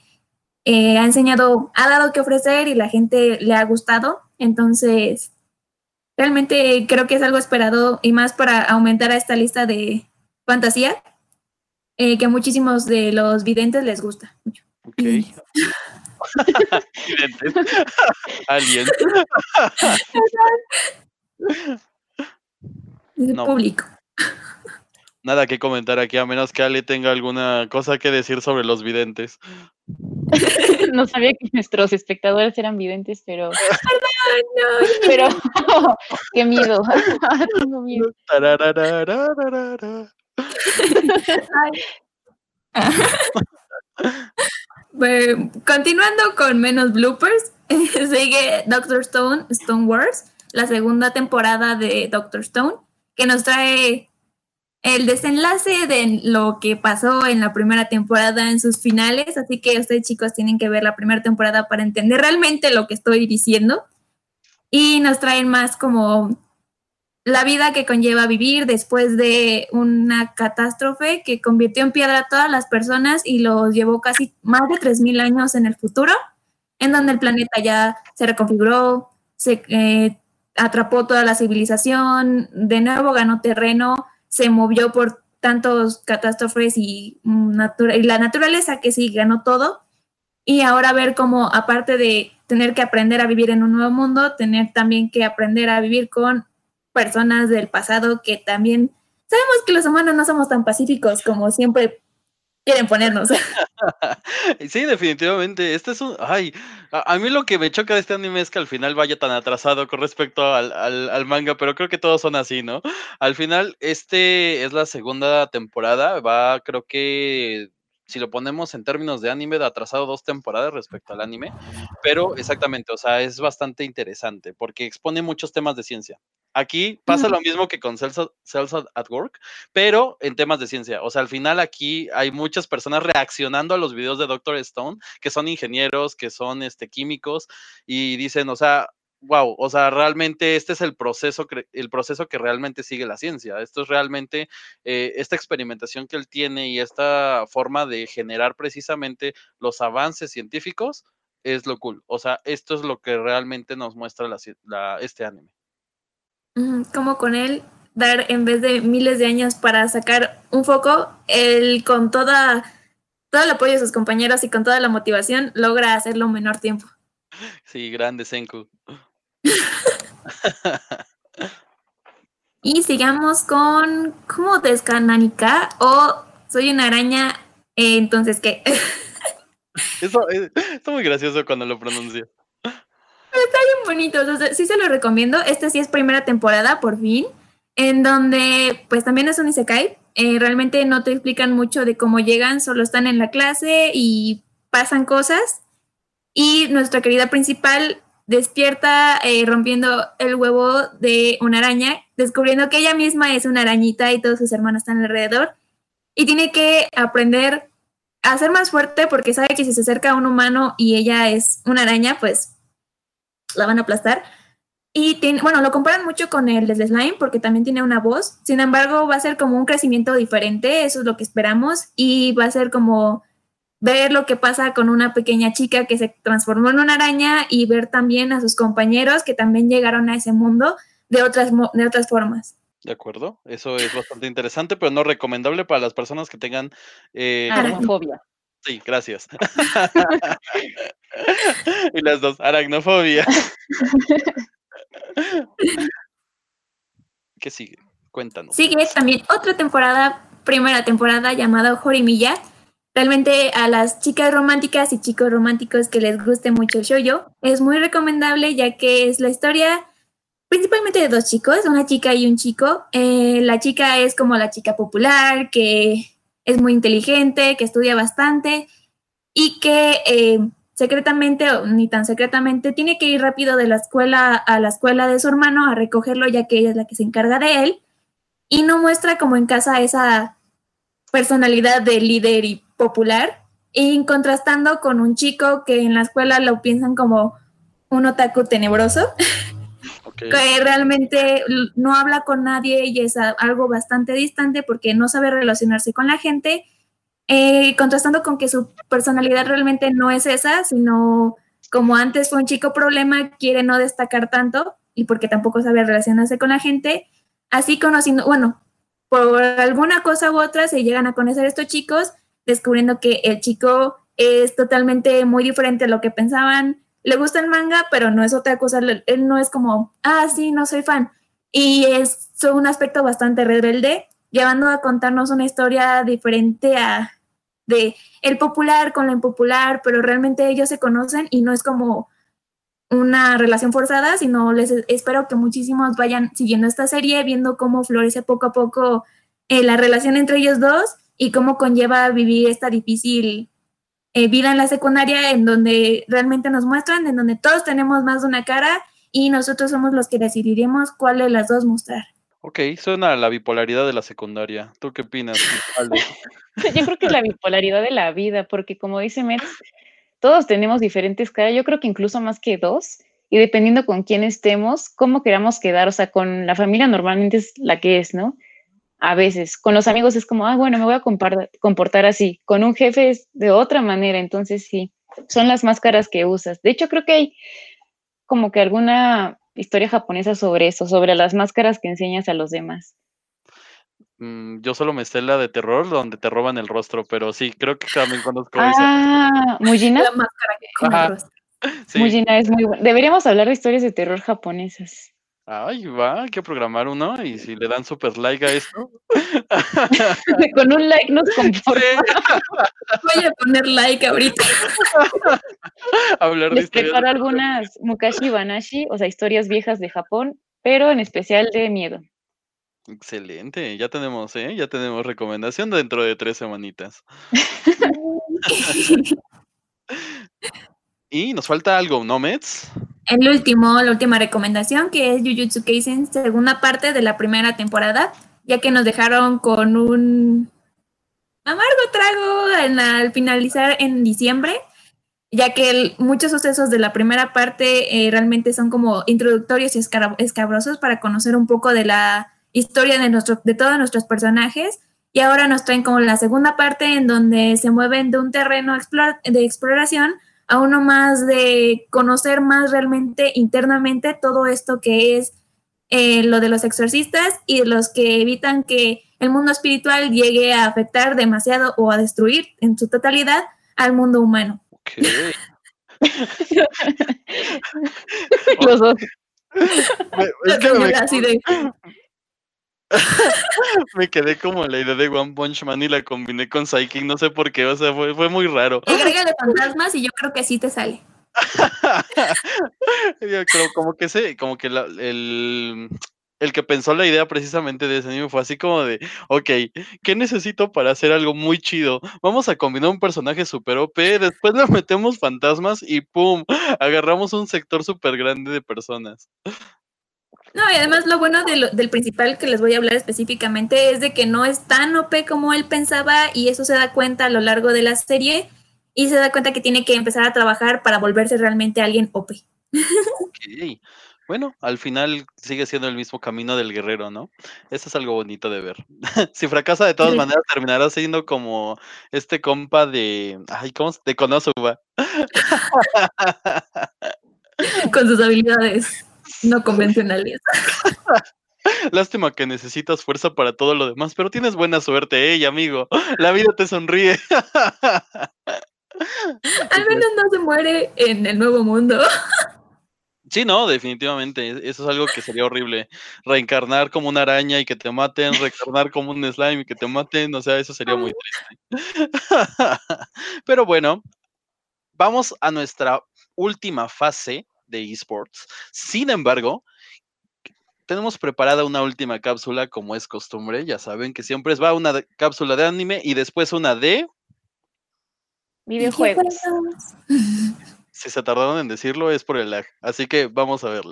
eh, ha enseñado, ha dado que ofrecer y la gente le ha gustado, entonces realmente creo que es algo esperado y más para aumentar a esta lista de fantasía, eh, que a muchísimos de los videntes les gusta mucho. Ok. videntes. *laughs* Alien. *laughs* no. público. Nada que comentar aquí, a menos que Ale tenga alguna cosa que decir sobre los videntes. *laughs* no sabía que nuestros espectadores eran videntes, pero. *laughs* no. Pero. *laughs* ¡Qué miedo! Tengo miedo. continuando con menos bloopers, sigue Doctor Stone, Stone Wars, la segunda temporada de Doctor Stone que nos trae el desenlace de lo que pasó en la primera temporada en sus finales, así que ustedes chicos tienen que ver la primera temporada para entender realmente lo que estoy diciendo. Y nos traen más como la vida que conlleva vivir después de una catástrofe que convirtió en piedra a todas las personas y los llevó casi más de 3.000 años en el futuro, en donde el planeta ya se reconfiguró, se eh, atrapó toda la civilización, de nuevo ganó terreno, se movió por tantos catástrofes y, y la naturaleza que sí ganó todo. Y ahora ver cómo, aparte de tener que aprender a vivir en un nuevo mundo, tener también que aprender a vivir con personas del pasado que también sabemos que los humanos no somos tan pacíficos como siempre quieren ponernos. *laughs* *laughs* sí, definitivamente. Este es un. Ay, a, mí lo que me choca de este anime es que al final vaya tan atrasado con respecto al, al, manga, pero creo que todos son así, ¿no? Al final, este es la segunda temporada. Va, creo que si lo ponemos en términos de anime, de atrasado dos temporadas respecto al anime, pero exactamente, o sea, es bastante interesante porque expone muchos temas de ciencia. Aquí pasa lo mismo que con Cells at Work, pero en temas de ciencia. O sea, al final aquí hay muchas personas reaccionando a los videos de Doctor Stone, que son ingenieros, que son este, químicos, y dicen, o sea, wow, o sea, realmente este es el proceso, el proceso que realmente sigue la ciencia. Esto es realmente eh, esta experimentación que él tiene y esta forma de generar precisamente los avances científicos es lo cool. O sea, esto es lo que realmente nos muestra este anime. Como con él dar en vez de miles de años para sacar un foco, él con toda todo el apoyo de sus compañeros y con toda la motivación logra hacerlo en menor tiempo. Sí, grande Senku. *laughs* y sigamos con ¿cómo descananica? o soy una araña, eh, entonces ¿qué? *laughs* Eso es, está muy gracioso cuando lo pronuncio. Está bien bonito, sí se lo recomiendo. Esta sí es primera temporada, por fin, en donde pues también es un isekai. Eh, realmente no te explican mucho de cómo llegan, solo están en la clase y pasan cosas. Y nuestra querida principal despierta eh, rompiendo el huevo de una araña, descubriendo que ella misma es una arañita y todos sus hermanos están alrededor. Y tiene que aprender a ser más fuerte porque sabe que si se acerca a un humano y ella es una araña, pues la van a aplastar. Y bueno, lo comparan mucho con el de Slime porque también tiene una voz. Sin embargo, va a ser como un crecimiento diferente, eso es lo que esperamos. Y va a ser como ver lo que pasa con una pequeña chica que se transformó en una araña y ver también a sus compañeros que también llegaron a ese mundo de otras, de otras formas. De acuerdo, eso es bastante interesante, pero no recomendable para las personas que tengan... Eh, aracnofobia. Sí, gracias. *laughs* y las dos, aracnofobia. *laughs* ¿Qué sigue? Cuéntanos. Sigue también otra temporada, primera temporada llamada Jorimilla, Realmente a las chicas románticas y chicos románticos que les guste mucho el shoyo, es muy recomendable ya que es la historia principalmente de dos chicos, una chica y un chico. Eh, la chica es como la chica popular, que es muy inteligente, que estudia bastante y que eh, secretamente o ni tan secretamente tiene que ir rápido de la escuela a la escuela de su hermano a recogerlo ya que ella es la que se encarga de él y no muestra como en casa esa personalidad de líder y popular, y contrastando con un chico que en la escuela lo piensan como un otaku tenebroso, que realmente no habla con nadie y es algo bastante distante porque no sabe relacionarse con la gente, eh, contrastando con que su personalidad realmente no es esa, sino como antes fue un chico problema, quiere no destacar tanto y porque tampoco sabe relacionarse con la gente, así conociendo, bueno, por alguna cosa u otra se llegan a conocer estos chicos descubriendo que el chico es totalmente muy diferente a lo que pensaban. Le gusta el manga, pero no es otra cosa. Él no es como, ah, sí, no soy fan. Y es un aspecto bastante rebelde, llevando a contarnos una historia diferente a de el popular con la impopular, pero realmente ellos se conocen y no es como una relación forzada, sino les espero que muchísimos vayan siguiendo esta serie, viendo cómo florece poco a poco eh, la relación entre ellos dos y cómo conlleva vivir esta difícil eh, vida en la secundaria en donde realmente nos muestran, en donde todos tenemos más de una cara y nosotros somos los que decidiremos cuál de las dos mostrar. Ok, suena la bipolaridad de la secundaria. ¿Tú qué opinas? *laughs* Yo creo que es la bipolaridad de la vida, porque como dice Metz, todos tenemos diferentes caras, yo creo que incluso más que dos, y dependiendo con quién estemos, cómo queramos quedar, o sea, con la familia normalmente es la que es, ¿no? A veces. Con los amigos es como, ah, bueno, me voy a comportar así. Con un jefe es de otra manera, entonces sí, son las máscaras que usas. De hecho, creo que hay como que alguna historia japonesa sobre eso, sobre las máscaras que enseñas a los demás. Mm, yo solo me sé la de terror, donde te roban el rostro, pero sí, creo que también conozco ah, ¿Mujina? La máscara que *laughs* Mujina es muy buena. Deberíamos hablar de historias de terror japonesas. Ay, va, hay que programar uno y si le dan super like a esto. *laughs* Con un like nos *laughs* conforma. Voy a poner like ahorita. *laughs* Hablar de Les preparo algunas Mukashi Banashi, o sea, historias viejas de Japón, pero en especial de miedo. Excelente, ya tenemos, ¿eh? Ya tenemos recomendación dentro de tres semanitas. Y nos falta algo, ¿no, Mets? El último, la última recomendación, que es Jujutsu Kaisen, segunda parte de la primera temporada, ya que nos dejaron con un amargo trago al finalizar en diciembre. ya que muchos sucesos de la primera parte eh, realmente son como introductorios y escabrosos para conocer un poco de la historia de, nuestro, de todos nuestros personajes. Y ahora nos traen como la segunda parte en donde se mueven de un terreno de exploración a uno más de conocer más realmente internamente todo esto que es eh, lo de los exorcistas y los que evitan que el mundo espiritual llegue a afectar demasiado o a destruir en su totalidad al mundo humano. *laughs* los dos. me, *laughs* quedé como la idea de One Punch Man y la combiné con Psychic, no sé por qué, o sea, fue, fue muy raro. Agrégale fantasmas y yo creo que sí te sale. *laughs* yo creo como que sé, como que el, el que pensó la idea precisamente de ese anime fue así como de, ok, ¿qué necesito para hacer algo muy chido? Vamos a combinar un personaje super OP, después le metemos fantasmas y ¡pum! Agarramos un sector súper grande de personas. No, y además lo bueno del principal que les voy a hablar específicamente es de que no es tan OP como él pensaba y eso se da cuenta a lo largo de la serie y se da cuenta que tiene que empezar a trabajar para volverse realmente alguien OP. Ok. Bueno, al final sigue siendo el mismo camino del guerrero, ¿no? Eso es algo bonito de ver. *laughs* si fracasa de todas maneras, terminará siendo como este compa de. Ay, ¿cómo? De Konosuba. *laughs* Con sus habilidades no convencionales. *laughs* Lástima que necesitas fuerza para todo lo demás, pero tienes buena suerte, ¿eh, amigo? *laughs* La vida te sonríe. *laughs* Al menos no se muere en el nuevo mundo. Sí, no, definitivamente. Eso es algo que sería horrible. Reencarnar como una araña y que te maten, reencarnar como un slime y que te maten, o sea, eso sería muy triste. Pero bueno, vamos a nuestra última fase de esports. Sin embargo, tenemos preparada una última cápsula como es costumbre. Ya saben que siempre va una cápsula de anime y después una de videojuegos. Si se tardaron en decirlo es por el lag. Así que vamos a verlo.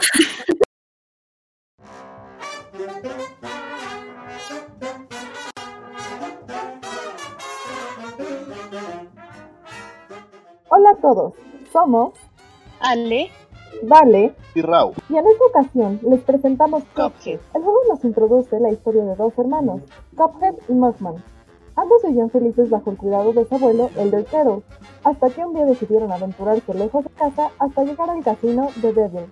Hola a todos, somos Ale Vale y Rau. Y en esta ocasión les presentamos Cuphead. El juego nos introduce la historia de dos hermanos, Cuphead y Muffman. Ambos vivían felices bajo el cuidado de su abuelo, Elder Kettle, hasta que un día decidieron aventurarse lejos de casa hasta llegar al casino de Devil,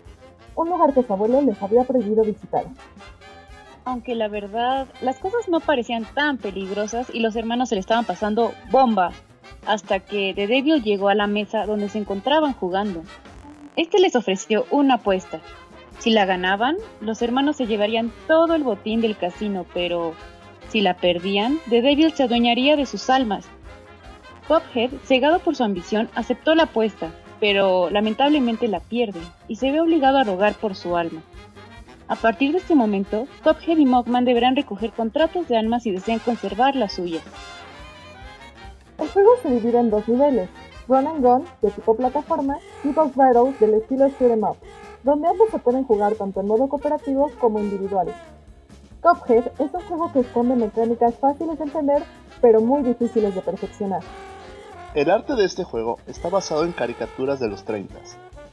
un lugar que su abuelo les había prohibido visitar. Aunque la verdad, las cosas no parecían tan peligrosas y los hermanos se le estaban pasando bomba, hasta que The Devil llegó a la mesa donde se encontraban jugando. Este les ofreció una apuesta. Si la ganaban, los hermanos se llevarían todo el botín del casino, pero si la perdían, The Devil se adueñaría de sus almas. Cuphead, cegado por su ambición, aceptó la apuesta, pero lamentablemente la pierde y se ve obligado a rogar por su alma. A partir de este momento, Cuphead y Mogman deberán recoger contratos de almas si desean conservar las suyas. El juego se divide en dos niveles, Run and Gun, de tipo plataforma, y Boss Battles del estilo Shoot 'em Up, donde ambos se pueden jugar tanto en modo cooperativo como individual. Cuphead es un juego que esconde mecánicas fáciles de entender, pero muy difíciles de perfeccionar. El arte de este juego está basado en caricaturas de los 30,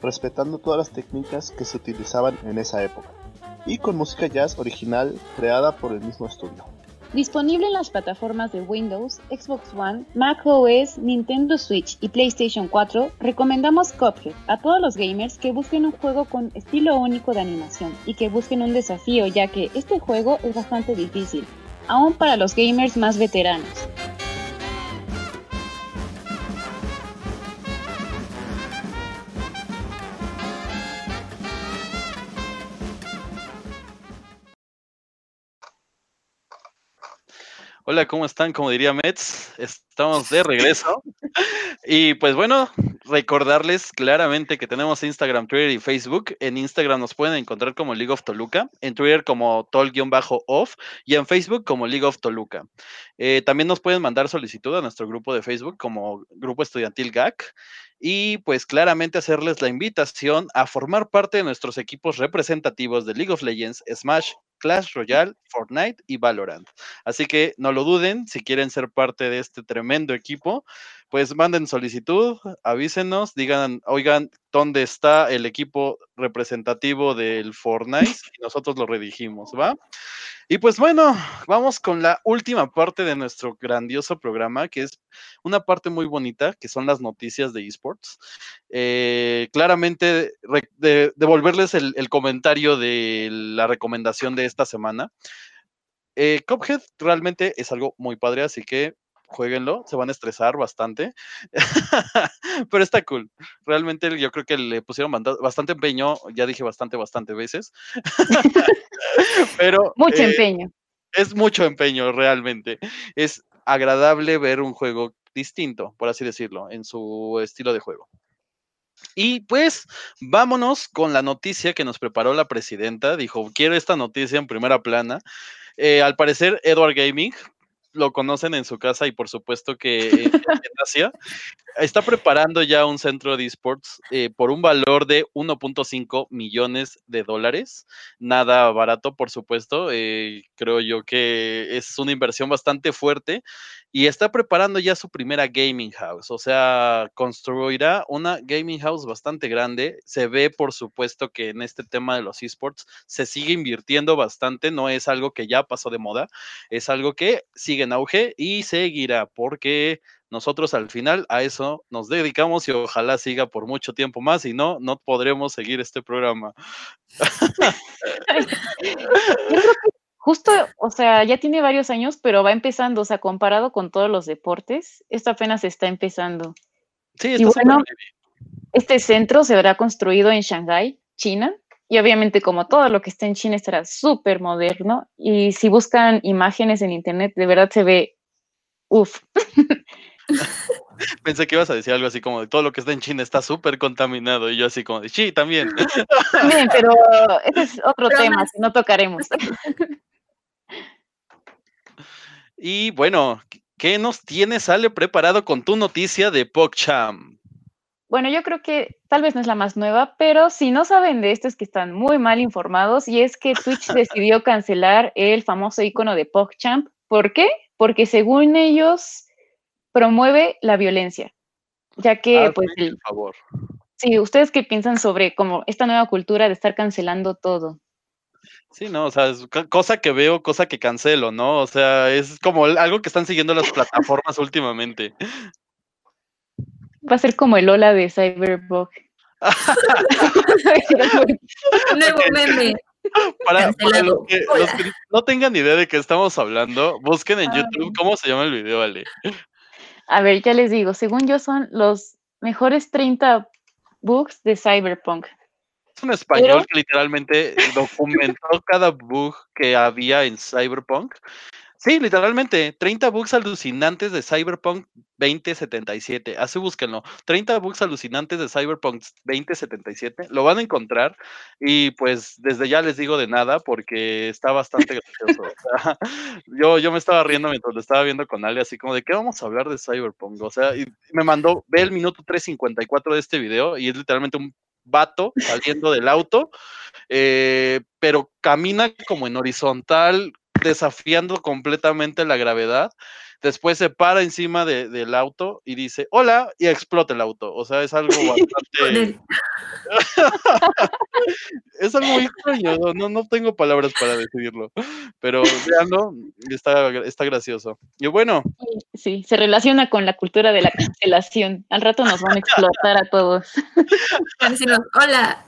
respetando todas las técnicas que se utilizaban en esa época, y con música jazz original creada por el mismo estudio. Disponible en las plataformas de Windows, Xbox One, Mac OS, Nintendo Switch y PlayStation 4, recomendamos Cuphead a todos los gamers que busquen un juego con estilo único de animación y que busquen un desafío ya que este juego es bastante difícil, aún para los gamers más veteranos. Hola, ¿cómo están? Como diría Mets, estamos de regreso. *laughs* y pues bueno, recordarles claramente que tenemos Instagram, Twitter y Facebook. En Instagram nos pueden encontrar como League of Toluca, en Twitter como tol-off y en Facebook como League of Toluca. Eh, también nos pueden mandar solicitud a nuestro grupo de Facebook como Grupo Estudiantil GAC y pues claramente hacerles la invitación a formar parte de nuestros equipos representativos de League of Legends, Smash, Clash Royale, Fortnite y Valorant. Así que no lo duden si quieren ser parte de este tremendo equipo, pues manden solicitud, avísenos, digan, oigan, ¿dónde está el equipo representativo del Fortnite? *laughs* Y nosotros lo redigimos, ¿va? Y pues bueno, vamos con la última parte de nuestro grandioso programa, que es una parte muy bonita, que son las noticias de esports. Eh, claramente, devolverles el, comentario de la recomendación de esta semana. Eh, Cuphead realmente es algo muy padre, así que jueguenlo, se van a estresar bastante, *laughs* pero está cool. Realmente yo creo que le pusieron bastante empeño, ya dije bastante, bastante veces, *laughs* *laughs* pero... Mucho eh, empeño. Es mucho empeño, realmente. Es agradable ver un juego distinto, por así decirlo, en su estilo de juego. Y pues vámonos con la noticia que nos preparó la presidenta. Dijo, quiero esta noticia en primera plana. Eh, al parecer, Edward Gaming lo conocen en su casa y por supuesto que en, Asia, está preparando ya un centro de esports eh, por un valor de 1.5 millones de dólares. Nada barato, por supuesto. Eh, creo yo que es una inversión bastante fuerte y está preparando ya su primera gaming house. O sea, construirá una gaming house bastante grande. Se ve, por supuesto, que en este tema de los esports se sigue invirtiendo bastante. No es algo que ya pasó de moda, es algo que sigue en auge y seguirá porque nosotros al final a eso nos dedicamos y ojalá siga por mucho tiempo más y no, no podremos seguir este programa. *laughs* justo, o sea, ya tiene varios años, pero va empezando, o sea, comparado con todos los deportes, esto apenas está empezando. Sí, está y bueno, este centro se verá construido en Shanghái, China, y obviamente como todo lo que está en China estará súper moderno, y si buscan imágenes en internet, de verdad se ve, uff. *laughs* Pensé que ibas a decir algo así como de todo lo que está en China está súper contaminado y yo así como de sí, también. También, pero ese es otro tema, si no tocaremos. *laughs* Y bueno, ¿qué nos tienes, sale preparado con tu noticia de PogChamp? Bueno, yo creo que tal vez no es la más nueva, pero si no saben de esto es que están muy mal informados y es que Twitch *laughs* decidió cancelar el famoso icono de PogChamp. ¿Por qué? Porque según ellos promueve la violencia, ya que, ah, pues, por favor. sí, ¿ustedes qué piensan sobre como esta nueva cultura de estar cancelando todo? Sí, no, o sea, es cosa que veo, cosa que cancelo, ¿no? O sea, es como algo que están siguiendo las plataformas últimamente. Va a ser como el Ola de Cyberpunk. *laughs* Nuevo meme. Para, los, que, no tengan idea de qué estamos hablando, busquen en YouTube cómo se llama el video, Ale. A ver, ya les digo, según yo son los mejores 30 bugs de Cyberpunk. Es un español que literalmente documentó *laughs* cada bug que había en Cyberpunk Sí, literalmente, 30 bugs alucinantes de Cyberpunk 2077. Así búsquenlo. 30 bugs alucinantes de Cyberpunk 2077. Lo van a encontrar y pues desde ya les digo de nada porque está bastante gracioso. *laughs* yo, yo me estaba riendo mientras lo estaba viendo con Ale, así como de qué vamos a hablar de Cyberpunk. O sea, y me mandó, ve el minuto 3.54 de este video y es literalmente un vato saliendo del auto, eh, pero camina como en horizontal, desafiando completamente la gravedad. Después se para encima del auto y dice, hola, y explota el auto. O sea, es algo *laughs* bastante... *laughs* es algo muy extraño, no, no tengo palabras para decidirlo, pero veanlo, está, está gracioso. Y bueno. Sí, se relaciona con la cultura de la cancelación. Al rato nos van a explotar a todos. *laughs* hola.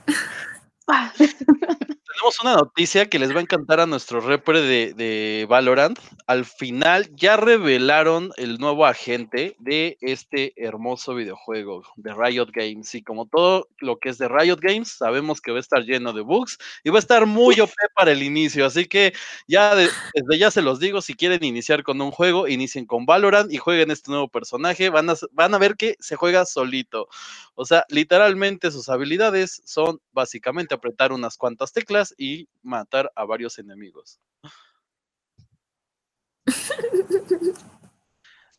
Tenemos una noticia que les va a encantar a nuestro repre de, Valorant. Al final ya revelaron el nuevo agente de este hermoso videojuego de Riot Games. Y como todo lo que es de Riot Games, sabemos que va a estar lleno de bugs y va a estar muy OP para el inicio. Así que ya desde ya se los digo, si quieren iniciar con un juego, inicien con Valorant y jueguen este nuevo personaje. Van a, van a ver que se juega solito. O sea, literalmente sus habilidades son básicamente apretar unas cuantas teclas y matar a varios enemigos.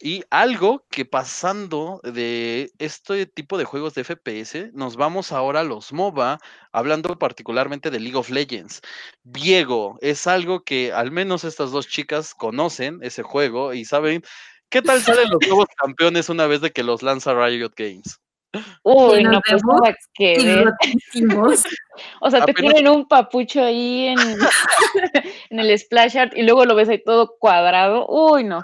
Y algo que pasando de este tipo de juegos de FPS, nos vamos ahora a los MOBA, hablando particularmente de League of Legends. Viego es algo que al menos estas dos chicas conocen ese juego y saben ¿Qué tal salen los nuevos *laughs* campeones una vez de que los lanza Riot Games? Uy, no, pues nada que ver. *laughs* O sea, te Apenas- ponen un papucho ahí en, *laughs* en el splash art y luego lo ves ahí todo cuadrado. Uy, no.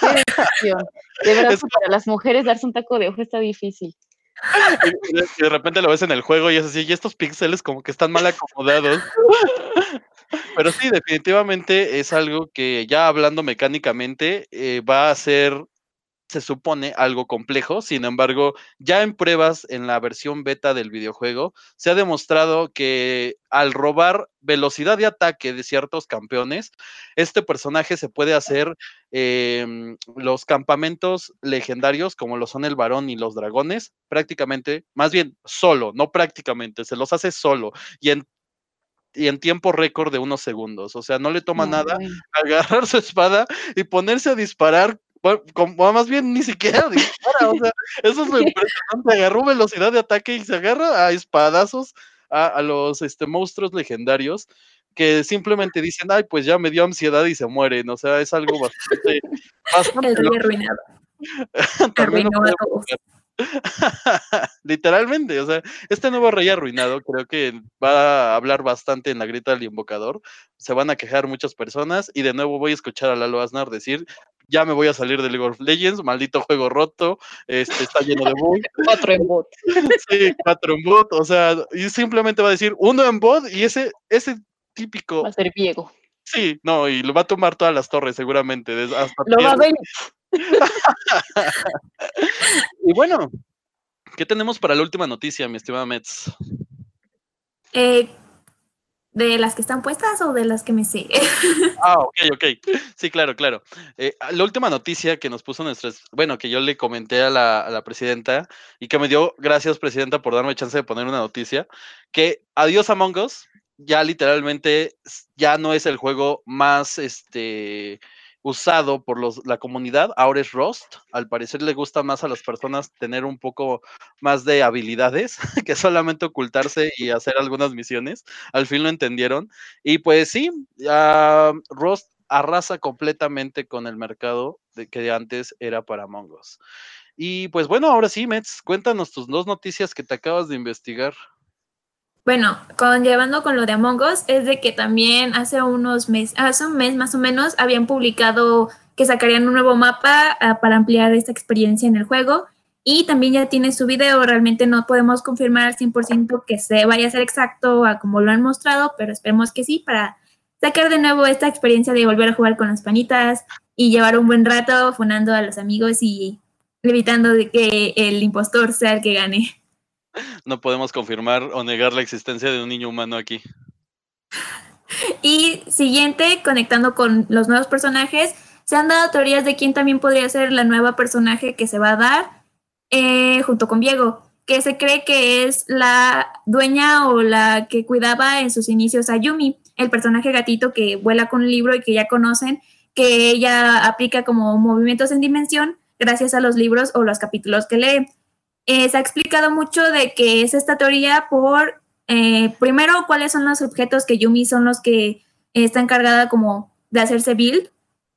Qué decepción. De verdad, Es que para las mujeres darse un taco de ojo está difícil. *laughs* Y de repente lo ves en el juego y es así, y estos píxeles como que están mal acomodados. Pero sí, definitivamente es algo que ya hablando mecánicamente eh, va a ser, se supone, algo complejo. Sin embargo, ya en pruebas en la versión beta del videojuego, se ha demostrado que al robar velocidad de ataque de ciertos campeones, este personaje se puede hacer em, los campamentos legendarios, como lo son el varón y los dragones, prácticamente, más bien solo, no prácticamente, se los hace solo y en, y en tiempo récord de unos segundos. O sea, no le toma No, nada agarrar su espada y ponerse a disparar. Bueno, más bien ni siquiera *laughs* dispara, o sea, eso es lo *laughs* impresionante. Agarró velocidad de ataque y se agarra a espadazos a, a los este, monstruos legendarios que simplemente dicen, ay, pues ya me dio ansiedad y se mueren. O sea, es algo bastante, *laughs* bastante El rey loco. arruinado. Arruinó a podemos todos. Literalmente, o sea, este nuevo rey arruinado creo que va a hablar bastante en la grita del invocador. Se van a quejar muchas personas y de nuevo voy a escuchar a Lalo Aznar decir, ya me voy a salir de League of Legends, maldito juego roto, este está lleno de bugs, *laughs* Otro en bot. sí, cuatro en bot, o sea, y simplemente va a decir uno en bot y ese ese típico, Va a ser Diego. sí, no, y lo va a tomar todas las torres seguramente, hasta Lo va a ver. *laughs* Y bueno, ¿qué tenemos para la última noticia, mi estimada Mets? Eh, ¿De las que están puestas o de las que me sé? *laughs* Ah, ok, ok. Sí, claro, claro. Eh, ah, la última noticia que nos puso nuestras, bueno, que yo le comenté a la, a la presidenta y que me dio, gracias presidenta por darme chance de poner una noticia, que Adiós Among Us ya literalmente ya no es el juego más, este, usado por los, la comunidad, ahora es Rust. Al parecer le gusta más a las personas tener un poco más de habilidades *laughs* que solamente ocultarse y hacer algunas misiones. Al fin lo entendieron. Y pues sí, ah, Rust arrasa completamente con el mercado de que antes era para Among Us. Y pues bueno, ahora sí, Mets, cuéntanos tus dos noticias que te acabas de investigar. Bueno, con, llevando con lo de Among Us, es de que también hace unos meses, hace un mes más o menos, habían publicado que sacarían un nuevo mapa ah, para ampliar esta experiencia en el juego. Y también ya tiene su video, realmente no podemos confirmar al 100% que se vaya a ser exacto a como lo han mostrado, pero esperemos que sí, para sacar de nuevo esta experiencia de volver a jugar con las panitas y llevar un buen rato funando a los amigos y evitando de que el impostor sea el que gane. No podemos confirmar o negar la existencia de un niño humano aquí. Y siguiente, conectando con los nuevos personajes, se han dado teorías de quién también podría ser la nueva personaje que se va a dar eh, junto con Diego, que se cree que es la dueña o la que cuidaba en sus inicios a Yumi, el personaje gatito que vuela con el libro y que ya conocen, que ella aplica como movimientos en dimensión gracias a los libros o los capítulos que lee. Eh, se ha explicado mucho de que es esta teoría por eh, primero, cuáles son los objetos que Yumi son los que está encargada como de hacerse build.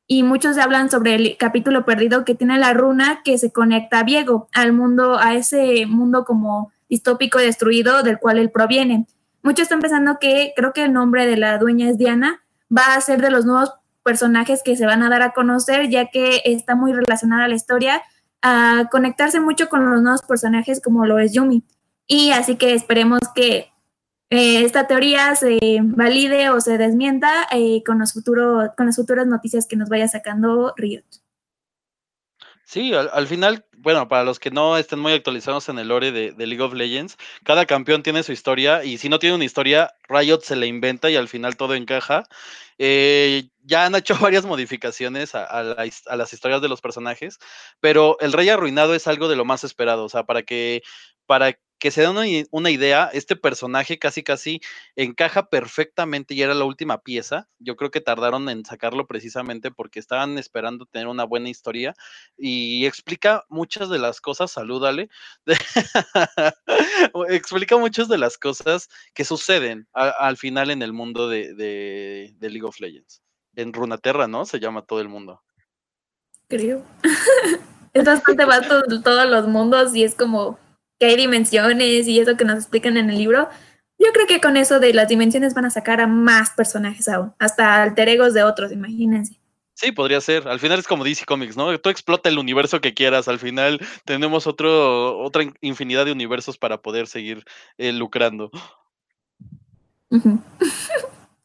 Y muchos hablan sobre el capítulo perdido que tiene la runa que se conecta a Viego, al mundo, a ese mundo como distópico destruido del cual él proviene. Muchos están pensando que creo que el nombre de la dueña es Diana, va a ser de los nuevos personajes que se van a dar a conocer, ya que está muy relacionada a la historia, a conectarse mucho con los nuevos personajes como lo es Yumi. Y así que esperemos que eh, esta teoría se valide o se desmienta eh, con, los futuro, con las futuras noticias que nos vaya sacando Riot. Sí, al, al final, bueno, para los que no estén muy actualizados en el lore de, de League of Legends, cada campeón tiene su historia y si no tiene una historia, Riot se la inventa y al final todo encaja. Eh, ya han hecho *laughs* varias modificaciones a, las historias de los personajes, pero el Rey Arruinado es algo de lo más esperado, o sea, para que, para que se den una, idea, este personaje casi casi encaja perfectamente y era la última pieza. Yo creo que tardaron en sacarlo precisamente porque estaban esperando tener una buena historia y explica muchas de las cosas, salúdale, *laughs* explica muchas de las cosas que suceden al final en el mundo de League of Legends. En Runaterra, ¿no? Se llama todo el mundo. creo. *laughs* es bastante vasto todos los mundos y es como que hay dimensiones y eso que nos explican en el libro. Yo creo que con eso de las dimensiones van a sacar a más personajes aún, hasta alter egos de otros, imagínense. Sí, podría ser. Al final es como DC Comics, ¿no? Tú explota el universo que quieras. Al final tenemos otro, otra infinidad de universos para poder seguir eh, lucrando.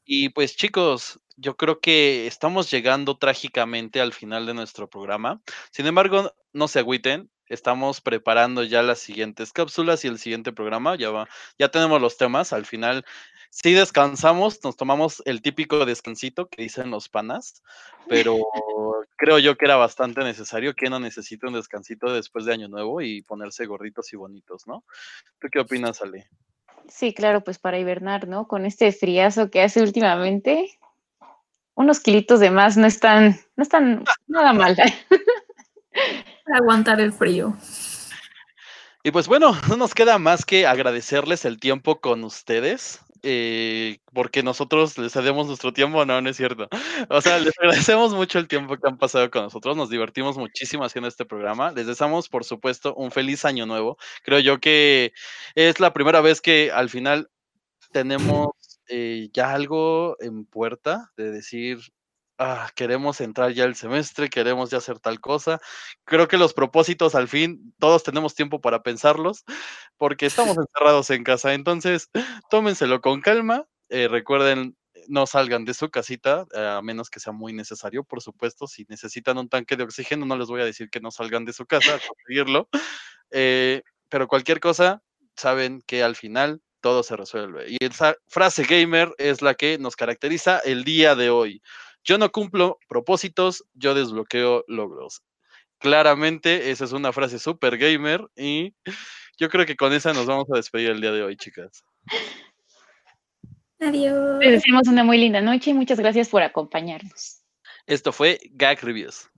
y pues chicos, yo creo que estamos llegando trágicamente al final de nuestro programa. Sin embargo, no se agüiten. Estamos preparando ya las siguientes cápsulas y el siguiente programa. Ya va, ya tenemos los temas. Al final sí descansamos, nos tomamos el típico descansito que dicen los panas, pero *laughs* creo yo que era bastante necesario. que no necesita un descansito después de Año Nuevo y ponerse gorritos y bonitos, no? ¿Tú qué opinas, Ale? Sí, claro, pues para hibernar, ¿no? Con este friazo que hace últimamente, unos kilitos de más no están, no están nada mal. *laughs* *laughs* Para aguantar el frío. Y pues bueno, *laughs* no nos queda más que agradecerles el tiempo con ustedes. Eh, porque nosotros les cedemos nuestro tiempo, no, no es cierto. O sea, les agradecemos mucho el tiempo que han pasado con nosotros, nos divertimos muchísimo haciendo este programa. Les deseamos, por supuesto, un feliz año nuevo. Creo yo que es la primera vez que al final tenemos eh, ya algo en puerta de decir, ah, queremos entrar ya el semestre, queremos ya hacer tal cosa. Creo que los propósitos al fin, todos tenemos tiempo para pensarlos, porque estamos encerrados en casa. Entonces, tómenselo con calma. Eh, recuerden, no salgan de su casita, a menos que sea muy necesario, por supuesto. Si necesitan un tanque de oxígeno, no les voy a decir que no salgan de su casa a conseguirlo. Eh, pero cualquier cosa, saben que al final todo se resuelve. Y esa frase gamer es la que nos caracteriza el día de hoy. Yo no cumplo propósitos, yo desbloqueo logros. Claramente, esa es una frase super gamer y yo creo que con esa nos vamos a despedir el día de hoy, chicas. Adiós. Les deseamos una muy linda noche y muchas gracias por acompañarnos. Esto fue Gag Reviews.